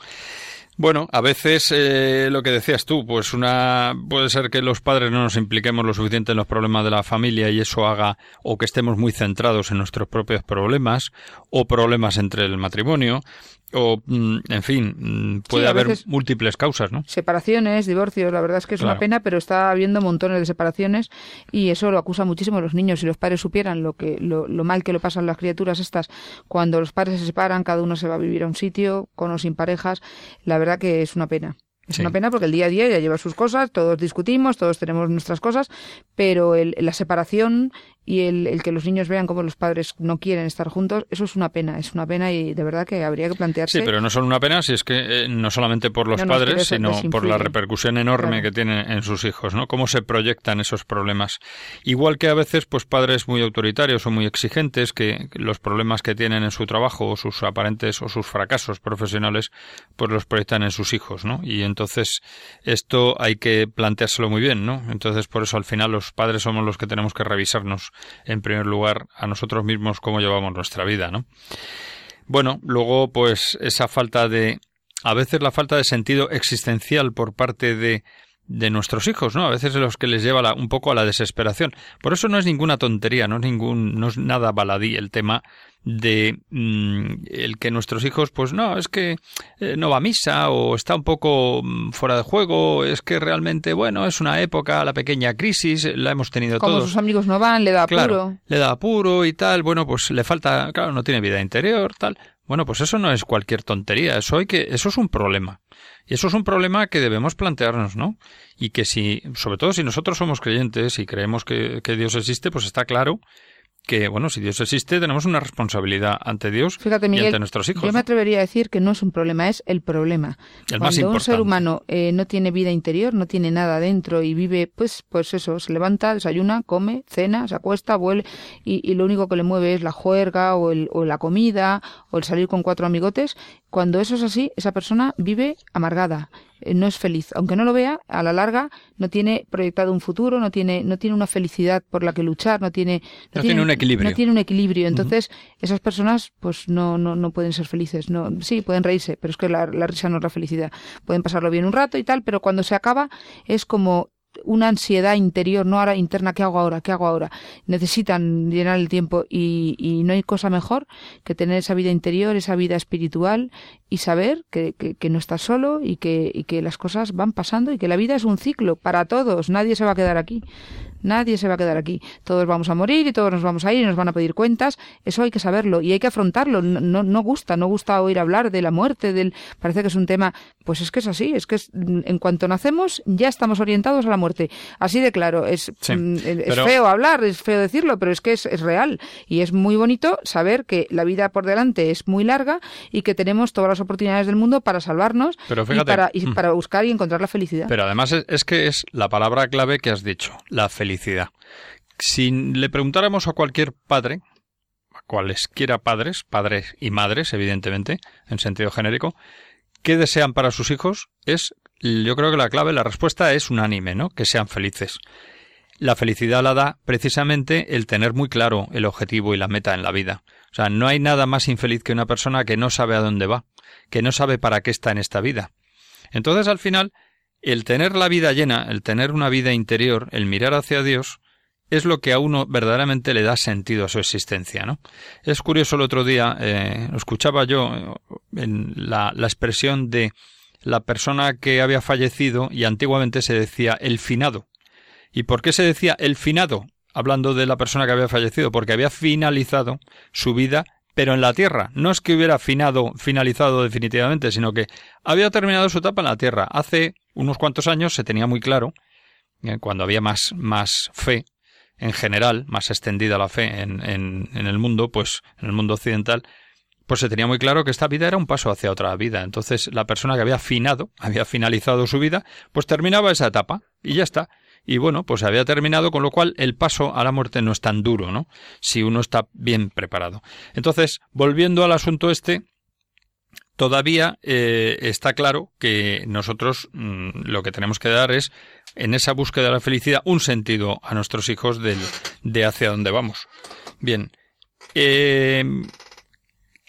Bueno, a veces eh, lo que decías tú, pues una puede ser que los padres no nos impliquemos lo suficiente en los problemas de la familia y eso haga o que estemos muy centrados en nuestros propios problemas o problemas entre el matrimonio o mm, en fin, mm, puede haber múltiples causas, ¿no? Separaciones, divorcios, la verdad es que es Claro. una pena, pero está habiendo montones de separaciones y eso lo acusa muchísimo los niños. Si los padres supieran lo que lo, lo mal que lo pasan las criaturas estas cuando los padres se separan, cada uno se va a vivir a un sitio, con o sin parejas, la verdad que es una pena. Es Sí. una pena porque el día a día ya lleva sus cosas, todos discutimos, todos tenemos nuestras cosas, pero el- la separación y el, el que los niños vean cómo los padres no quieren estar juntos, eso es una pena, es una pena y de verdad que habría que plantearse. Sí, pero no solo una pena, si es que eh, no solamente por los No, padres, sino por la repercusión enorme Claro. que tienen en sus hijos, ¿no? Cómo se proyectan esos problemas. Igual que a veces, pues padres muy autoritarios o muy exigentes, que los problemas que tienen en su trabajo o sus aparentes o sus fracasos profesionales, pues los proyectan en sus hijos, ¿no? Y entonces esto hay que planteárselo muy bien, ¿no? Entonces por eso al final los padres somos los que tenemos que revisarnos en primer lugar a nosotros mismos cómo llevamos nuestra vida, ¿no? Bueno, luego pues esa falta de a veces la falta de sentido existencial por parte de de nuestros hijos, ¿no? A veces es los que les lleva un poco a la desesperación. Por eso no es ninguna tontería, no es ningún, no es nada baladí el tema de mm, el que nuestros hijos, pues no, es que eh, no va a misa o está un poco mm, fuera de juego, es que realmente, bueno, es una época, la pequeña crisis, la hemos tenido como todos. sus amigos no van, le da apuro. Claro, le da apuro y tal, bueno, pues le falta, claro, no tiene vida interior, tal. Bueno, pues eso no es cualquier tontería, eso hay que, eso es un problema. Y eso es un problema que debemos plantearnos, ¿no? Y que si, sobre todo si nosotros somos creyentes y creemos que, que Dios existe, pues está claro que, bueno, si Dios existe, tenemos una responsabilidad ante Dios Fíjate, y ante nuestros hijos. yo me atrevería a decir que no es un problema, es el problema. El Cuando más un ser humano eh, no tiene vida interior, no tiene nada dentro y vive, pues, pues eso, se levanta, desayuna, come, cena, se acuesta, vuelve y, y lo único que le mueve es la juerga o, el, o la comida o el salir con cuatro amigotes. Cuando eso es así, esa persona vive amargada, no es feliz. Aunque no lo vea, a la larga no tiene proyectado un futuro, no tiene, no tiene una felicidad por la que luchar, no tiene, No tiene un equilibrio. No tiene un equilibrio. Entonces, esas personas, pues no, no, no pueden ser felices. No, sí, pueden reírse, pero es que la, la risa no es la felicidad. Pueden pasarlo bien un rato y tal, pero cuando se acaba es como una ansiedad interior, no ahora interna, ¿qué hago ahora? ¿Qué hago ahora? Necesitan llenar el tiempo y, y no hay cosa mejor que tener esa vida interior, esa vida espiritual y saber que, que, que no estás solo y que, y que las cosas van pasando y que la vida es un ciclo para todos, nadie se va a quedar aquí. Nadie se va a quedar aquí. Todos vamos a morir y todos nos vamos a ir y nos van a pedir cuentas. Eso hay que saberlo y hay que afrontarlo. No, no, no gusta, no gusta oír hablar de la muerte, del parece que es un tema. Pues es que es así, es que es, en cuanto nacemos ya estamos orientados a la muerte. Así de claro. Es, Sí, mm, es pero- feo hablar, es feo decirlo, pero es que es, es real y es muy bonito saber que la vida por delante es muy larga y que tenemos todas las oportunidades del mundo para salvarnos Pero y, fíjate, para, y mm. para buscar y encontrar la felicidad. Pero además es, es que es la palabra clave que has dicho, la felicidad. Si le preguntáramos a cualquier padre, a cualesquiera padres, padres y madres, evidentemente, en sentido genérico, ¿qué desean para sus hijos? Es, yo creo que la clave, la respuesta es unánime, ¿no? Que sean felices. La felicidad la da precisamente el tener muy claro el objetivo y la meta en la vida. O sea, no hay nada más infeliz que una persona que no sabe a dónde va, que no sabe para qué está en esta vida. Entonces, al final, el tener la vida llena, el tener una vida interior, el mirar hacia Dios, es lo que a uno verdaderamente le da sentido a su existencia, ¿no? Es curioso el otro día, eh, escuchaba yo eh, en la, la expresión de la persona que había fallecido y antiguamente se decía el finado. ¿Y por qué se decía el finado? Hablando de la persona que había fallecido, porque había finalizado su vida pero en la Tierra. No es que hubiera finalizado definitivamente, sino que había terminado su etapa en la Tierra. Hace unos cuantos años se tenía muy claro, eh, cuando había más, más fe en general, más extendida la fe en, en, en el mundo, pues en el mundo occidental, pues se tenía muy claro que esta vida era un paso hacia otra vida. Entonces la persona que había finado, había finalizado su vida, pues terminaba esa etapa y ya está. Y bueno, pues había terminado, con lo cual el paso a la muerte no es tan duro, ¿no? Si uno está bien preparado. Entonces, volviendo al asunto este, todavía eh, está claro que nosotros mm, lo que tenemos que dar es, en esa búsqueda de la felicidad, un sentido a nuestros hijos del, de hacia dónde vamos. Bien. Eh,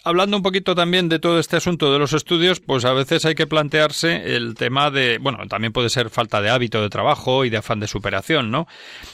hablando un poquito también de todo este asunto de los estudios, pues a veces hay que plantearse el tema de, bueno, también puede ser falta de hábito de trabajo y de afán de superación, ¿no?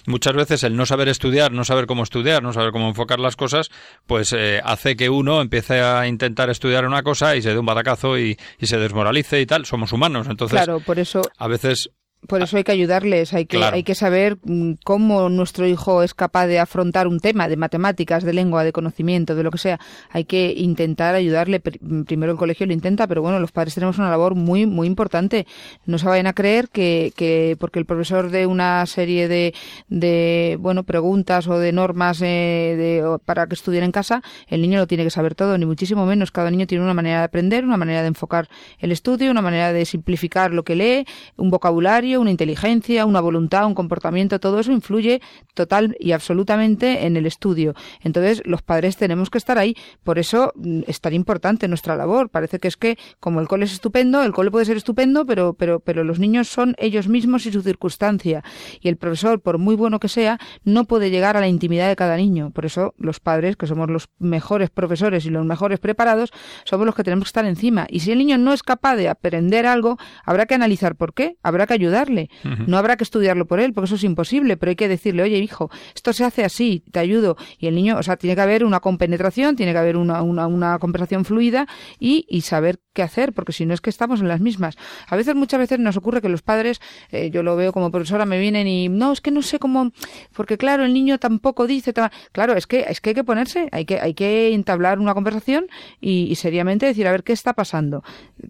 Muchas veces el no saber estudiar, no saber cómo estudiar, no saber cómo enfocar las cosas, pues eh, hace que uno empiece a intentar estudiar una cosa y se dé un batacazo y, y se desmoralice y tal. Somos humanos, entonces. Claro, por eso. A veces por eso hay que ayudarles, hay que, Claro. hay que saber mm, cómo nuestro hijo es capaz de afrontar un tema de matemáticas, de lengua, de conocimiento, de lo que sea. Hay que intentar ayudarle. Pr- Primero el colegio lo intenta, pero bueno, los padres tenemos una labor muy, muy importante. No se vayan a creer que, que porque el profesor de una serie de, de bueno, preguntas o de normas eh, de, para que estudien en casa, el niño lo tiene que saber todo, ni muchísimo menos. Cada niño tiene una manera de aprender, una manera de enfocar el estudio, una manera de simplificar lo que lee, un vocabulario, una inteligencia, una voluntad, un comportamiento, todo eso influye total y absolutamente en el estudio. Entonces, los padres tenemos que estar ahí. Por eso mm, es tan importante nuestra labor. Parece que es que, como el cole es estupendo, el cole puede ser estupendo, pero, pero, pero los niños son ellos mismos y su circunstancia. Y el profesor, por muy bueno que sea, no puede llegar a la intimidad de cada niño. Por eso, los padres, que somos los mejores profesores y los mejores preparados, somos los que tenemos que estar encima. Y si el niño no es capaz de aprender algo, habrá que analizar por qué, habrá que ayudarle. No habrá que estudiarlo por él, porque eso es imposible, pero hay que decirle, oye, hijo, esto se hace así, te ayudo. Y el niño, o sea, tiene que haber una compenetración, tiene que haber una, una, una conversación fluida y, y saber qué hacer, porque si no es que estamos en las mismas. A veces, muchas veces nos ocurre que los padres, eh, yo lo veo como profesora, me vienen y, no, es que no sé cómo, porque claro, el niño tampoco dice, claro, es que, es que hay que ponerse, hay que, hay que entablar una conversación y, y seriamente decir, a ver, ¿qué está pasando?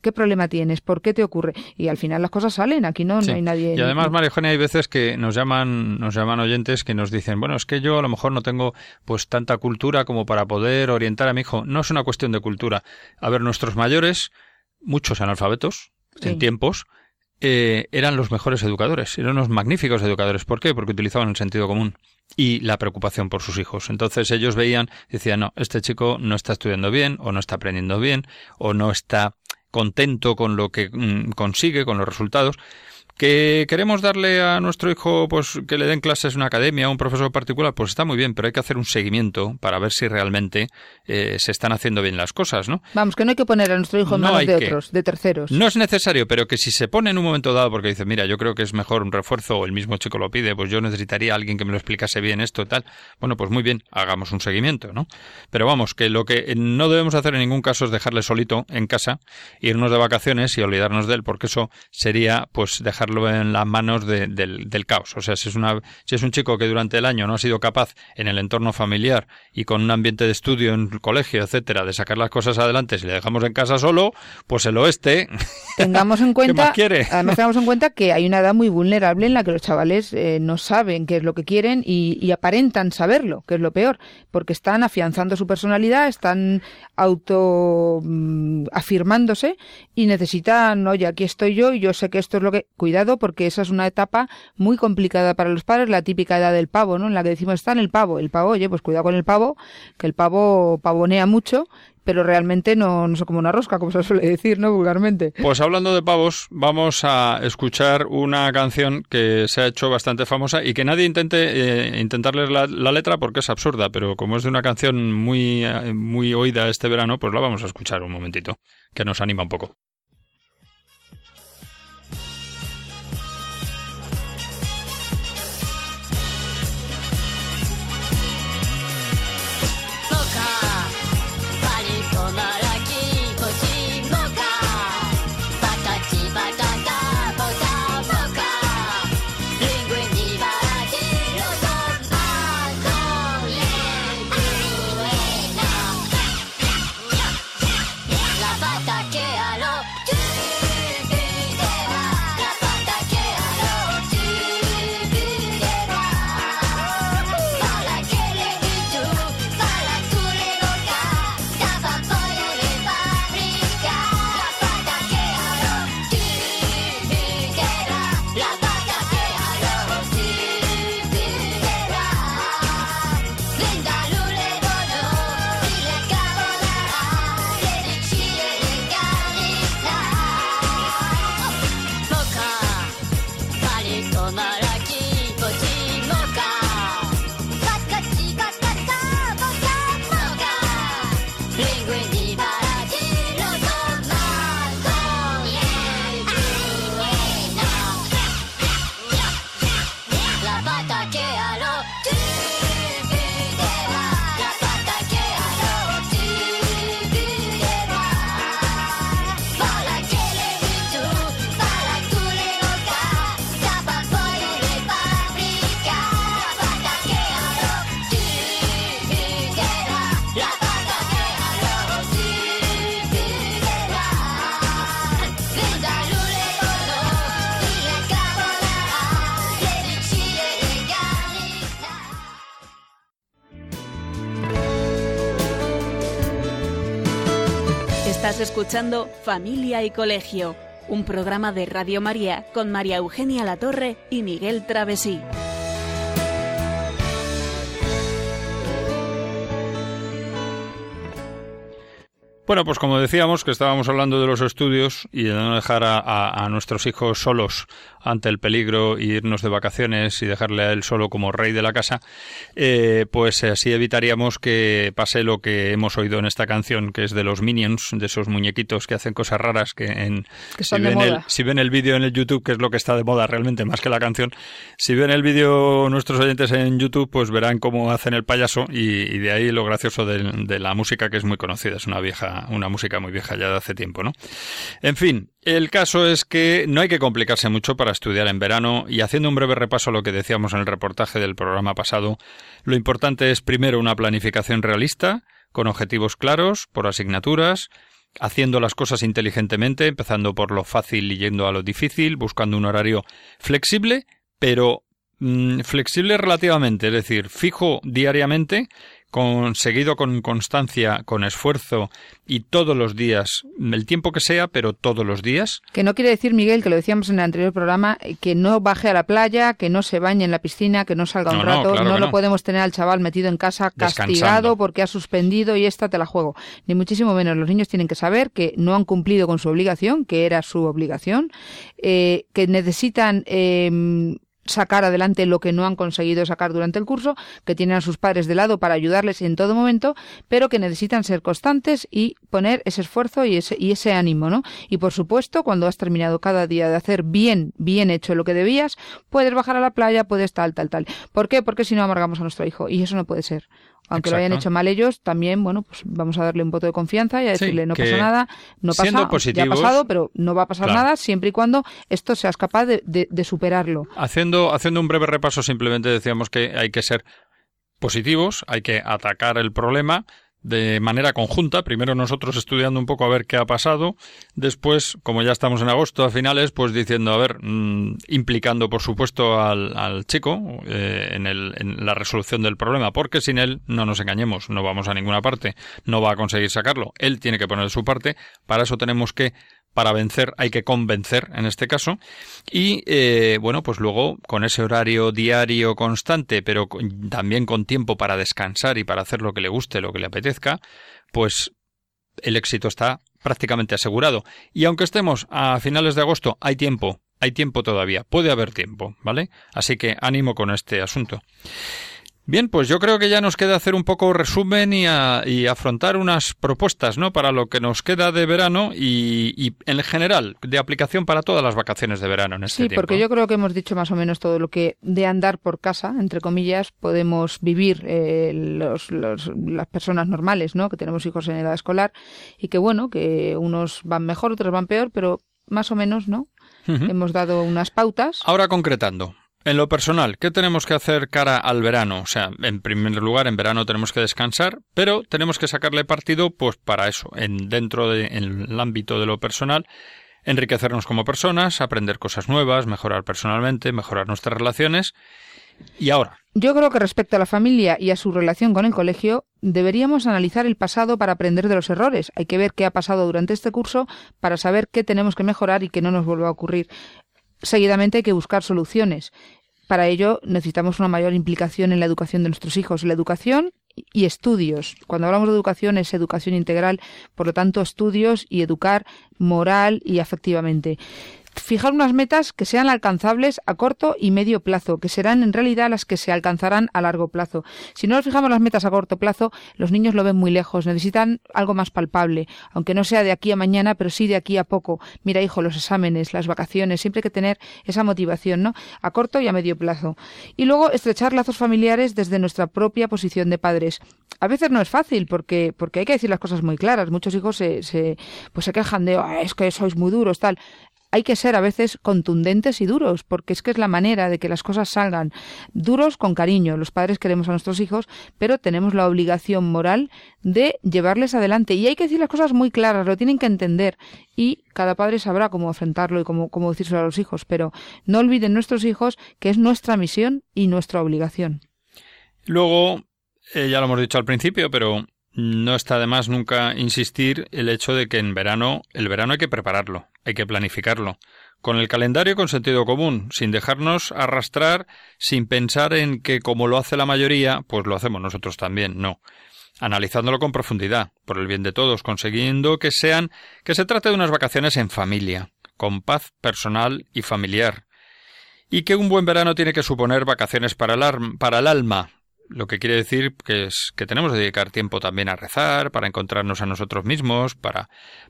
¿Qué problema tienes? ¿Por qué te ocurre? Y al final las cosas salen, aquí no, Sí. no hay nadie. Y además, María Eugenia, hay veces que nos llaman, nos llaman oyentes que nos dicen, bueno, es que yo a lo mejor no tengo pues tanta cultura como para poder orientar a mi hijo. No es una cuestión de cultura. A ver, nuestros mayores, muchos analfabetos, Sí. en tiempos, eh, eran los mejores educadores, eran unos magníficos educadores. ¿Por qué? Porque utilizaban el sentido común y la preocupación por sus hijos. Entonces ellos veían, decían, no, este chico no está estudiando bien, o no está aprendiendo bien, o no está contento con lo que mm, consigue, con los resultados. Que queremos darle a nuestro hijo pues que le den clases en una academia, a un profesor particular, pues está muy bien, pero hay que hacer un seguimiento para ver si realmente eh, se están haciendo bien las cosas, ¿no? Vamos, que no hay que poner a nuestro hijo en No manos de que. otros, de terceros. No es necesario, pero que si se pone en un momento dado porque dice, mira, yo creo que es mejor un refuerzo o el mismo chico lo pide, pues yo necesitaría a alguien que me lo explicase bien esto y tal. Bueno, pues muy bien, hagamos un seguimiento, ¿no? Pero vamos, que lo que no debemos hacer en ningún caso es dejarle solito en casa, irnos de vacaciones y olvidarnos de él, porque eso sería pues dejarlo en las manos de- del, del caos. O sea, si es, una, si es un chico que durante el año no ha sido capaz en el entorno familiar y con un ambiente de estudio en el colegio, etcétera, de sacar las cosas adelante, si le dejamos en casa solo, pues el oeste Tengamos en cuenta, más quiere? además tengamos en cuenta que hay una edad muy vulnerable en la que los chavales eh, no saben qué es lo que quieren y, y aparentan saberlo, que es lo peor, porque están afianzando su personalidad, están auto mm, y necesitan, oye, aquí estoy yo y yo sé que esto es lo que, cuidado, porque esa es una etapa muy complicada para los padres, la típica edad del pavo, ¿no? En la que decimos está en el pavo, el pavo, oye, pues cuidado con el pavo, que el pavo pavonea mucho pero realmente no, no sé como una rosca, como se suele decir, ¿no? Vulgarmente. Pues hablando de pavos, vamos a escuchar una canción que se ha hecho bastante famosa y que nadie intente eh, intentarle la, la letra porque es absurda, pero como es de una canción muy, eh, muy oída este verano, pues la vamos a escuchar un momentito, que nos anima un poco. Escuchando Familia y Colegio, un programa de Radio María con María Eugenia Latorre y Miguel Travesí. Bueno, pues como decíamos que estábamos hablando de los estudios y de no dejar a, nuestros hijos solos ante el peligro irnos de vacaciones y dejarle a él solo como rey de la casa, eh, pues así evitaríamos que pase lo que hemos oído en esta canción, que es de los Minions, de esos muñequitos que hacen cosas raras, que, en, si, ven el, si ven el vídeo en el YouTube, que es lo que está de moda realmente más que la canción, si ven el vídeo nuestros oyentes en YouTube, pues verán cómo hacen el payaso y, de ahí lo gracioso de, de la música que es muy conocida, es una vieja una, música muy vieja ya de hace tiempo, ¿no? En fin, el caso es que no hay que complicarse mucho para estudiar en verano y haciendo un breve repaso a lo que decíamos en el reportaje del programa pasado, lo importante es primero una planificación realista, con objetivos claros, por asignaturas, haciendo las cosas inteligentemente, empezando por lo fácil y yendo a lo difícil, buscando un horario flexible, pero mm, flexible relativamente, es decir, fijo diariamente conseguido con constancia, con esfuerzo y todos los días, el tiempo que sea, pero todos los días. Que no quiere decir, Miguel, que lo decíamos en el anterior programa, que no baje a la playa, que no se bañe en la piscina, que no salga un rato, no, lo podemos tener al chaval metido en casa castigado porque ha suspendido y esta te la juego. Ni muchísimo menos. Los niños tienen que saber que no han cumplido con su obligación, que era su obligación, eh, que necesitan eh, sacar adelante lo que no han conseguido sacar durante el curso, que tienen a sus padres de lado para ayudarles en todo momento, pero que necesitan ser constantes y poner ese esfuerzo y ese, y ese ánimo, ¿no? Y por supuesto, cuando has terminado cada día de hacer bien, bien hecho lo que debías, puedes bajar a la playa, puedes tal, tal, tal. ¿Por qué? Porque si no amargamos a nuestro hijo y eso no puede ser aunque lo hayan hecho mal ellos, también, bueno, pues vamos a darle un voto de confianza y a decirle, no pasa nada, no pasa, ya ha pasado, pero no va a pasar nada siempre y cuando esto seas capaz de, de, superarlo. Haciendo, haciendo un breve repaso, simplemente decíamos que hay que ser positivos, hay que atacar el problema, de manera conjunta, primero nosotros estudiando un poco a ver qué ha pasado, después, como ya estamos en agosto a finales, pues diciendo, a ver, mm, implicando por supuesto al, chico eh, en, el, en la resolución del problema, porque sin él, no nos engañemos, no vamos a ninguna parte, no va a conseguir sacarlo, él tiene que poner su parte, para eso tenemos que para vencer hay que convencer en este caso. Y eh, bueno pues luego con ese horario diario constante pero también con tiempo para descansar y para hacer lo que le guste lo que le apetezca pues el éxito está prácticamente asegurado. Y aunque estemos a finales de agosto hay tiempo hay tiempo todavía puede haber tiempo vale así que ánimo con este asunto Bien, pues yo creo que ya nos queda hacer un poco resumen y, afrontar unas propuestas, ¿no? Para lo que nos queda de verano y, en general de aplicación para todas las vacaciones de verano en este sí, porque yo creo que hemos dicho más o menos todo lo que de andar por casa, entre comillas, podemos vivir eh, los, las personas normales, ¿no? Que tenemos hijos en edad escolar y que bueno, que unos van mejor, otros van peor, pero más o menos, ¿no? Hemos dado unas pautas. Ahora concretando. En lo personal, ¿qué tenemos que hacer cara al verano? O sea, en primer lugar, en verano tenemos que descansar, pero tenemos que sacarle partido, pues para eso, en dentro del ámbito de lo personal, enriquecernos como personas, aprender cosas nuevas, mejorar personalmente, mejorar nuestras relaciones. Y ahora. Yo creo que respecto a la familia y a su relación con el colegio, deberíamos analizar el pasado para aprender de los errores. Hay que ver qué ha pasado durante este curso para saber qué tenemos que mejorar y qué no nos vuelva a ocurrir seguidamente hay que buscar soluciones. Para ello necesitamos una mayor implicación en la educación de nuestros hijos, la educación y estudios. Cuando hablamos de educación es educación integral, por lo tanto estudios y educar moral y afectivamente fijar unas metas que sean alcanzables a corto y medio plazo, que serán en realidad las que se alcanzarán a largo plazo. Si no nos fijamos las metas a corto plazo, los niños lo ven muy lejos, necesitan algo más palpable, aunque no sea de aquí a mañana, pero sí de aquí a poco. Mira, hijo, los exámenes, las vacaciones, siempre hay que tener esa motivación, ¿no? A corto y a medio plazo. Y luego estrechar lazos familiares desde nuestra propia posición de padres. A veces no es fácil porque, porque hay que decir las cosas muy claras. Muchos hijos se, se pues se quejan de, es que sois muy duros, tal hay que ser a veces contundentes y duros, porque es que es la manera de que las cosas salgan duros con cariño. Los padres queremos a nuestros hijos, pero tenemos la obligación moral de llevarles adelante. Y hay que decir las cosas muy claras, lo tienen que entender. Y cada padre sabrá cómo enfrentarlo y cómo, cómo decírselo a los hijos. Pero no olviden nuestros hijos que es nuestra misión y nuestra obligación. Luego, eh, ya lo hemos dicho al principio, pero no está de más nunca insistir el hecho de que en verano, el verano hay que prepararlo, hay que planificarlo, con el calendario con sentido común, sin dejarnos arrastrar, sin pensar en que como lo hace la mayoría, pues lo hacemos nosotros también, no. Analizándolo con profundidad, por el bien de todos, consiguiendo que sean, que se trate de unas vacaciones en familia, con paz personal y familiar, y que un buen verano tiene que suponer vacaciones para el, para el alma, lo que quiere decir que es que tenemos que dedicar tiempo también a rezar, para encontrarnos a nosotros mismos, para,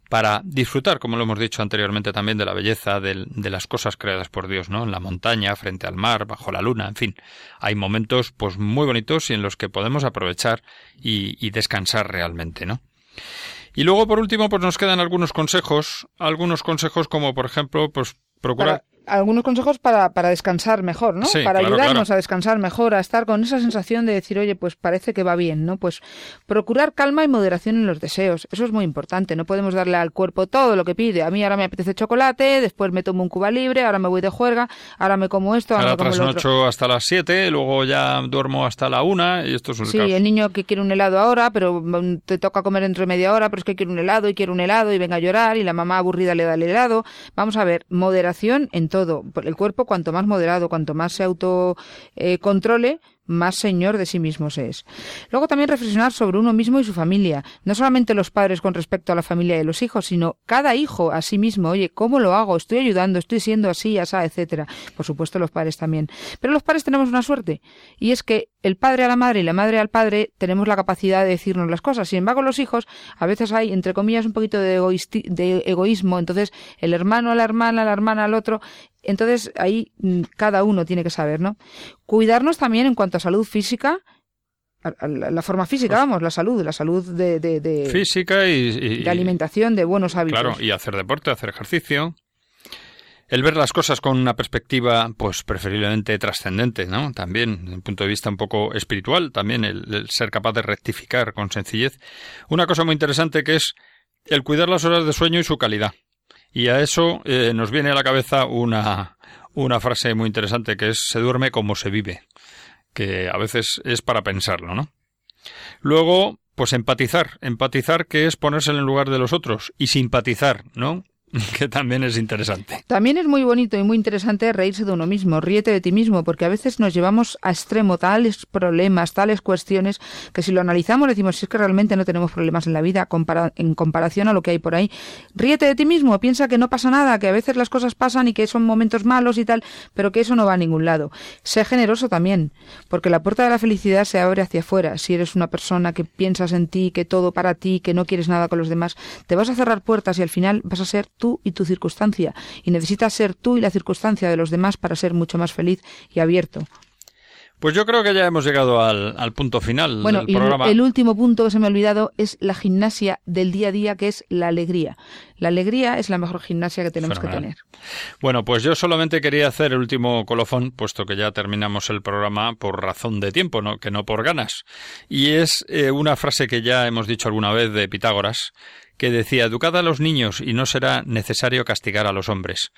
para disfrutar, como lo hemos dicho anteriormente también, de la belleza de, de las cosas creadas por Dios, ¿no? En la montaña, frente al mar, bajo la luna, en fin. Hay momentos pues muy bonitos y en los que podemos aprovechar y, y descansar realmente, ¿no? Y luego, por último, pues nos quedan algunos consejos, algunos consejos como, por ejemplo, pues procurar algunos consejos para, para descansar mejor, ¿no? para ayudarnos a descansar mejor, a estar con esa sensación de decir, oye, pues parece que va bien, ¿no? Pues procurar calma y moderación en los deseos. Eso es muy importante. No podemos darle al cuerpo todo lo que pide. A mí ahora me apetece chocolate, después me tomo un cuba libre, ahora me voy de juerga, ahora me como esto, ahora, ahora me como lo hasta las 7, luego ya duermo hasta la 1 y esto es un Sí, el niño que quiere un helado ahora, pero mm, te toca comer dentro de media hora, pero es que quiere un helado y quiere un helado y venga a llorar y la mamá aburrida le da el helado. Vamos a ver, moderación en todo. El cuerpo cuanto más moderado, cuanto más se autocontrole, eh, más señor de sí mismo se es. Luego también reflexionar sobre uno mismo y su familia. No solamente los padres con respecto a la familia de los hijos, sino cada hijo a sí mismo. Oye, ¿cómo lo hago? Estoy ayudando, estoy siendo así, así, etcétera. Por supuesto, los padres también. Pero los padres tenemos una suerte. Y es que el padre a la madre y la madre al padre tenemos la capacidad de decirnos las cosas. Sin embargo, los hijos, a veces hay, entre comillas, un poquito de, de egoísmo. Entonces, el hermano a la hermana, la hermana al otro. Entonces, ahí mm, cada uno tiene que saber, ¿no? Cuidarnos también en cuanto a salud física, la, forma física, pues vamos, la salud, la salud de, de, física y, de alimentación, de buenos hábitos. Claro, y hacer deporte, hacer ejercicio. El ver las cosas con una perspectiva, pues preferiblemente trascendente, ¿no? También, desde un punto de vista un poco espiritual, también el, ser capaz de rectificar con sencillez. Una cosa muy interesante que es el cuidar las horas de sueño y su calidad. Y a eso eh, nos viene a la cabeza una, una frase muy interesante que es se duerme como se vive, que a veces es para pensarlo, ¿no? Luego, pues empatizar, empatizar que es ponerse en el lugar de los otros y simpatizar, ¿no? que también es interesante. También es muy bonito y muy interesante reírse de uno mismo, ríete de ti mismo, porque a veces nos llevamos a extremo tales problemas, tales cuestiones, que si lo analizamos decimos, si es que realmente no tenemos problemas en la vida en comparación a lo que hay por ahí. Ríete de ti mismo, piensa que no pasa nada, que a veces las cosas pasan y que son momentos malos y tal, pero que eso no va a ningún lado. Sé generoso también, porque la puerta de la felicidad se abre hacia afuera. Si eres una persona que piensas en ti, que todo para ti, que no quieres nada con los demás, te vas a cerrar puertas y al final vas a ser tú y tu circunstancia, y necesitas ser tú y la circunstancia de los demás para ser mucho más feliz y abierto. Pues yo creo que ya hemos llegado al, punto final bueno, del programa. Y el último punto que se me ha olvidado es la gimnasia del día a día, que es la alegría. La alegría es la mejor gimnasia que tenemos que tener. Bueno, pues yo solamente quería hacer el último colofón, puesto que ya terminamos el programa por razón de tiempo, ¿no? que no por ganas. Y es eh, una frase que ya hemos dicho alguna vez de Pitágoras, que decía Educad a los niños y no será necesario castigar a los hombres.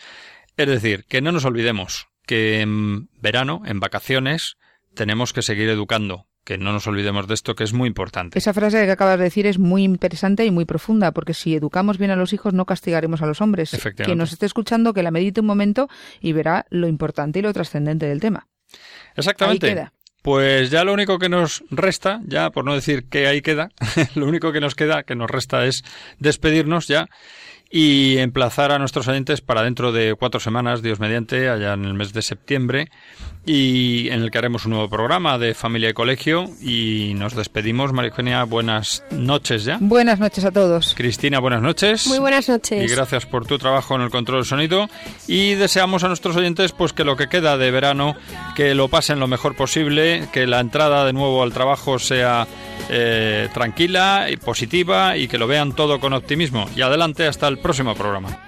Es decir, que no nos olvidemos que en verano, en vacaciones, tenemos que seguir educando, que no nos olvidemos de esto, que es muy importante. Esa frase que acabas de decir es muy interesante y muy profunda, porque si educamos bien a los hijos, no castigaremos a los hombres. Quien nos esté escuchando, que la medite un momento y verá lo importante y lo trascendente del tema. Exactamente. Pues ya lo único que nos resta, ya por no decir que ahí queda, lo único que nos queda, que nos resta es despedirnos ya y emplazar a nuestros oyentes para dentro de cuatro semanas, Dios mediante, allá en el mes de septiembre, y en el que haremos un nuevo programa de familia y colegio. Y nos despedimos, María Eugenia, buenas noches ya. Buenas noches a todos. Cristina, buenas noches. Muy buenas noches. Y gracias por tu trabajo en el control del sonido. Y deseamos a nuestros oyentes pues que lo que queda de verano, que lo pasen lo mejor posible, que la entrada de nuevo al trabajo sea eh, tranquila y positiva y que lo vean todo con optimismo. Y adelante hasta el próximo programa.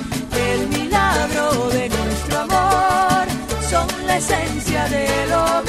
la esencia de los